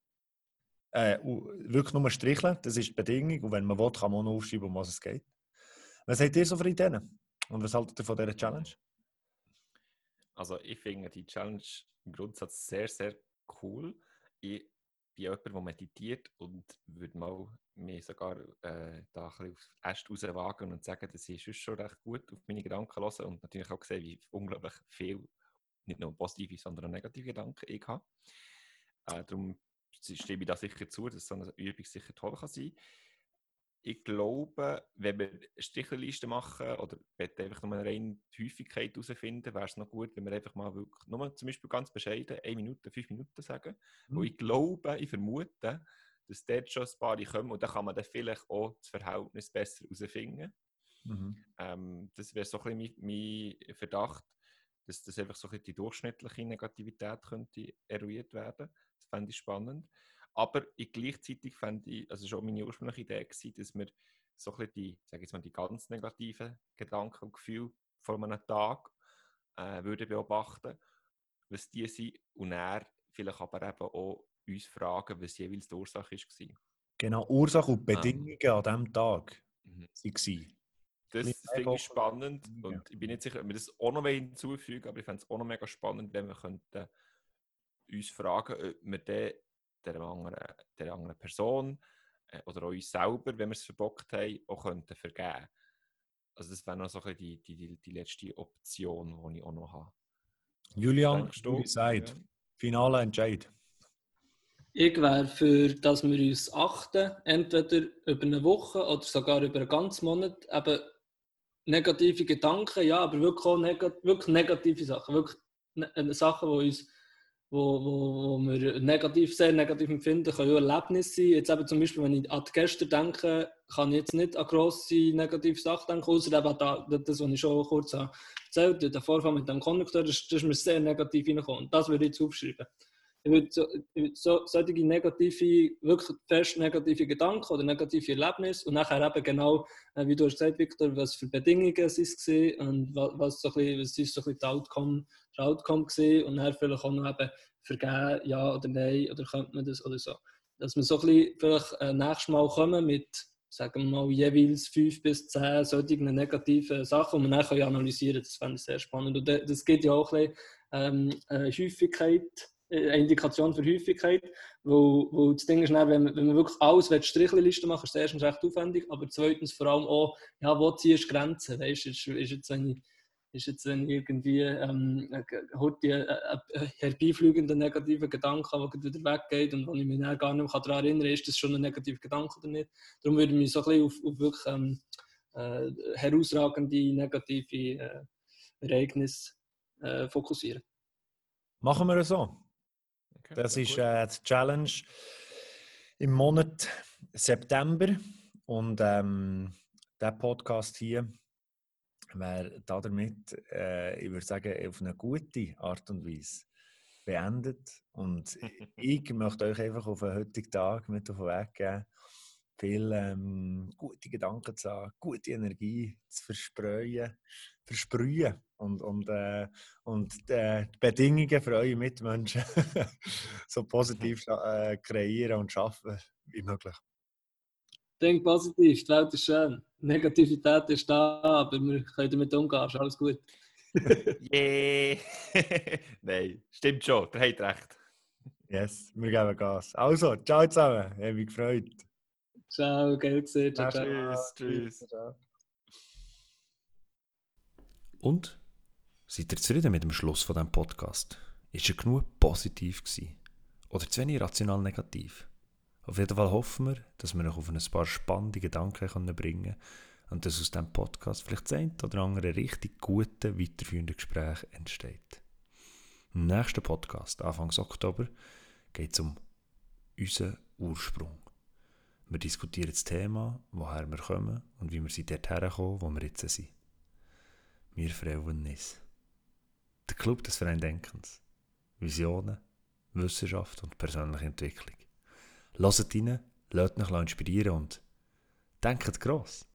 Speaker 1: Äh, wirklich nur stricheln, das ist die Bedingung. Und wenn man will, kann man auch noch aufschreiben, um was es geht. Was habt ihr so für Ideen? Und was haltet ihr von dieser Challenge?
Speaker 3: Also ich finde die Challenge im Grundsatz sehr, sehr cool. Ich bin jemand, der meditiert und würde mal mir sogar äh, da ein bisschen auf Äste rauswagen und sagen, dass ich schon recht gut auf meine Gedanken höre und natürlich auch sehe, wie unglaublich viel, nicht nur positive, sondern auch negative Gedanken ich habe. Äh, darum stimme ich da sicher zu, dass so eine Übung sicher toll kann sein kann ich glaube, wenn wir Strichliste machen oder einfach nur eine reine Häufigkeit herausfinden, wäre es noch gut, wenn wir einfach mal wirklich, nur zum Beispiel ganz bescheiden, eine Minute, fünf Minuten sagen. Mhm. Und ich glaube, ich vermute, dass dort schon ein paar kommen und dann kann man dann vielleicht auch das Verhältnis besser herausfinden. Mhm. Ähm, das wäre so ein bisschen mein, mein Verdacht, dass das einfach so ein die durchschnittliche Negativität könnte eruiert werden. Das fände ich spannend. Aber ich gleichzeitig fände ich, also schon meine ursprüngliche Idee gewesen, dass wir so ein bisschen die, sage jetzt mal, die ganz negativen Gedanken und Gefühle von einem Tag äh, würde beobachten, was die sind und er vielleicht aber eben auch uns fragen, was jeweils die Ursache war.
Speaker 1: Genau, Ursache und ähm. Bedingungen ähm, an diesem Tag mhm. waren.
Speaker 3: Das finde ich spannend und ich bin nicht sicher, ob wir das auch noch hinzufügen aber ich fände es auch noch mega spannend, wenn wir könnten uns fragen, ob wir dann der anderen, der anderen Person äh, oder auch uns selber, wenn wir es verbockt haben, auch könnten vergeben. Also das wäre noch so die, die, die, die letzte Option, die ich auch noch habe.
Speaker 1: Julian, du gesagt, ja. finaler Entscheid.
Speaker 2: Ich wäre für, dass wir uns achten, entweder über eine Woche oder sogar über einen ganzen Monat, eben negative Gedanken, ja, aber wirklich auch neg wirklich negative Sachen, wirklich ne Sachen, die uns wo, wo, wo wir negativ, sehr negativ empfinden, können auch Erlebnisse sein. Jetzt eben zum Beispiel, wenn ich an die Gäste denke, kann ich jetzt nicht an grosse negative Sachen denken, außer eben an das, was ich schon kurz erzählt habe, der Vorfall mit dem Kondukteur, das, das ist mir sehr negativ reingekommen. Das würde ich jetzt aufschreiben. Würde so, so, solche negative, wirklich fest negative Gedanken oder negative Erlebnisse und nachher eben genau, äh, wie du hast gesagt, Victor, was für Bedingungen es waren und was, was, so ein bisschen, was ist so ein bisschen die Outcome der Outcome gesehen und dann vielleicht auch noch eben vergeben, ja oder nein, oder könnte man das oder so. Dass wir so ein bisschen vielleicht äh, nächstes Mal kommen mit, sagen wir mal, jeweils fünf bis zehn solchen negativen Sachen, die wir dann analysieren können. Das fände ich sehr spannend. Und das gibt ja auch ein bisschen ähm, eine Häufigkeit, äh, eine Indikation für Häufigkeit, wo, wo das Ding ist, dann, wenn, man, wenn man wirklich alles Strichliste machen ist erstens recht aufwendig, aber zweitens vor allem auch, ja, wo ziehst du Grenzen? Weißt, ist, ist jetzt eine ist jetzt wenn irgendwie ähm, hat die äh, äh, herbeifliegende negative Gedanke, der wieder weggeht und wo ich mich gar nicht mehr daran erinnern kann, ist das schon ein negativer Gedanke oder nicht. Darum würde ich mich so ein bisschen auf, auf wirklich ähm, äh, herausragende negative äh, Ereignisse äh, fokussieren.
Speaker 1: Machen wir es so.
Speaker 3: Okay,
Speaker 1: Das ist äh, die Challenge im Monat September. Und ähm, der Podcast hier wäre damit, äh, ich würde sagen, auf eine gute Art und Weise beendet. Und ich möchte euch einfach auf den heutigen Tag mit auf den Weg geben, viel ähm, gute Gedanken zu haben, gute Energie zu verspreuen, versprühen und, und, äh, und äh, die Bedingungen für eure Mitmenschen so positiv äh, kreieren und schaffen wie möglich.
Speaker 2: Denk positiv, die Welt ist schön. Negativität ist da, aber wir können damit umgehen, ist alles gut.
Speaker 3: Yeah! Nein, stimmt schon, der hat recht.
Speaker 1: Yes, wir geben Gas. Also, ciao zusammen, ich habe mich gefreut.
Speaker 2: Ciao, geil gesehen. Ciao, ciao.
Speaker 3: Tschüss, tschüss.
Speaker 1: Und? Seid ihr zufrieden mit dem Schluss von diesem Podcast? Ist er genug positiv gewesen? Oder zu wenig rational negativ? Auf jeden Fall hoffen wir, dass wir euch auf ein paar spannende Gedanken bringen können und dass aus diesem Podcast vielleicht das eine oder andere richtig gute, weiterführende Gespräch entsteht. Im nächsten Podcast, Anfang Oktober, geht es um unseren Ursprung. Wir diskutieren das Thema, woher wir kommen und wie wir sie dort herkommen, wo wir jetzt sind. Wir freuen uns. Der Club des freien Denkens. Visionen, Wissenschaft und persönliche Entwicklung. Hört rein, lasst euch inspirieren und denkt gross.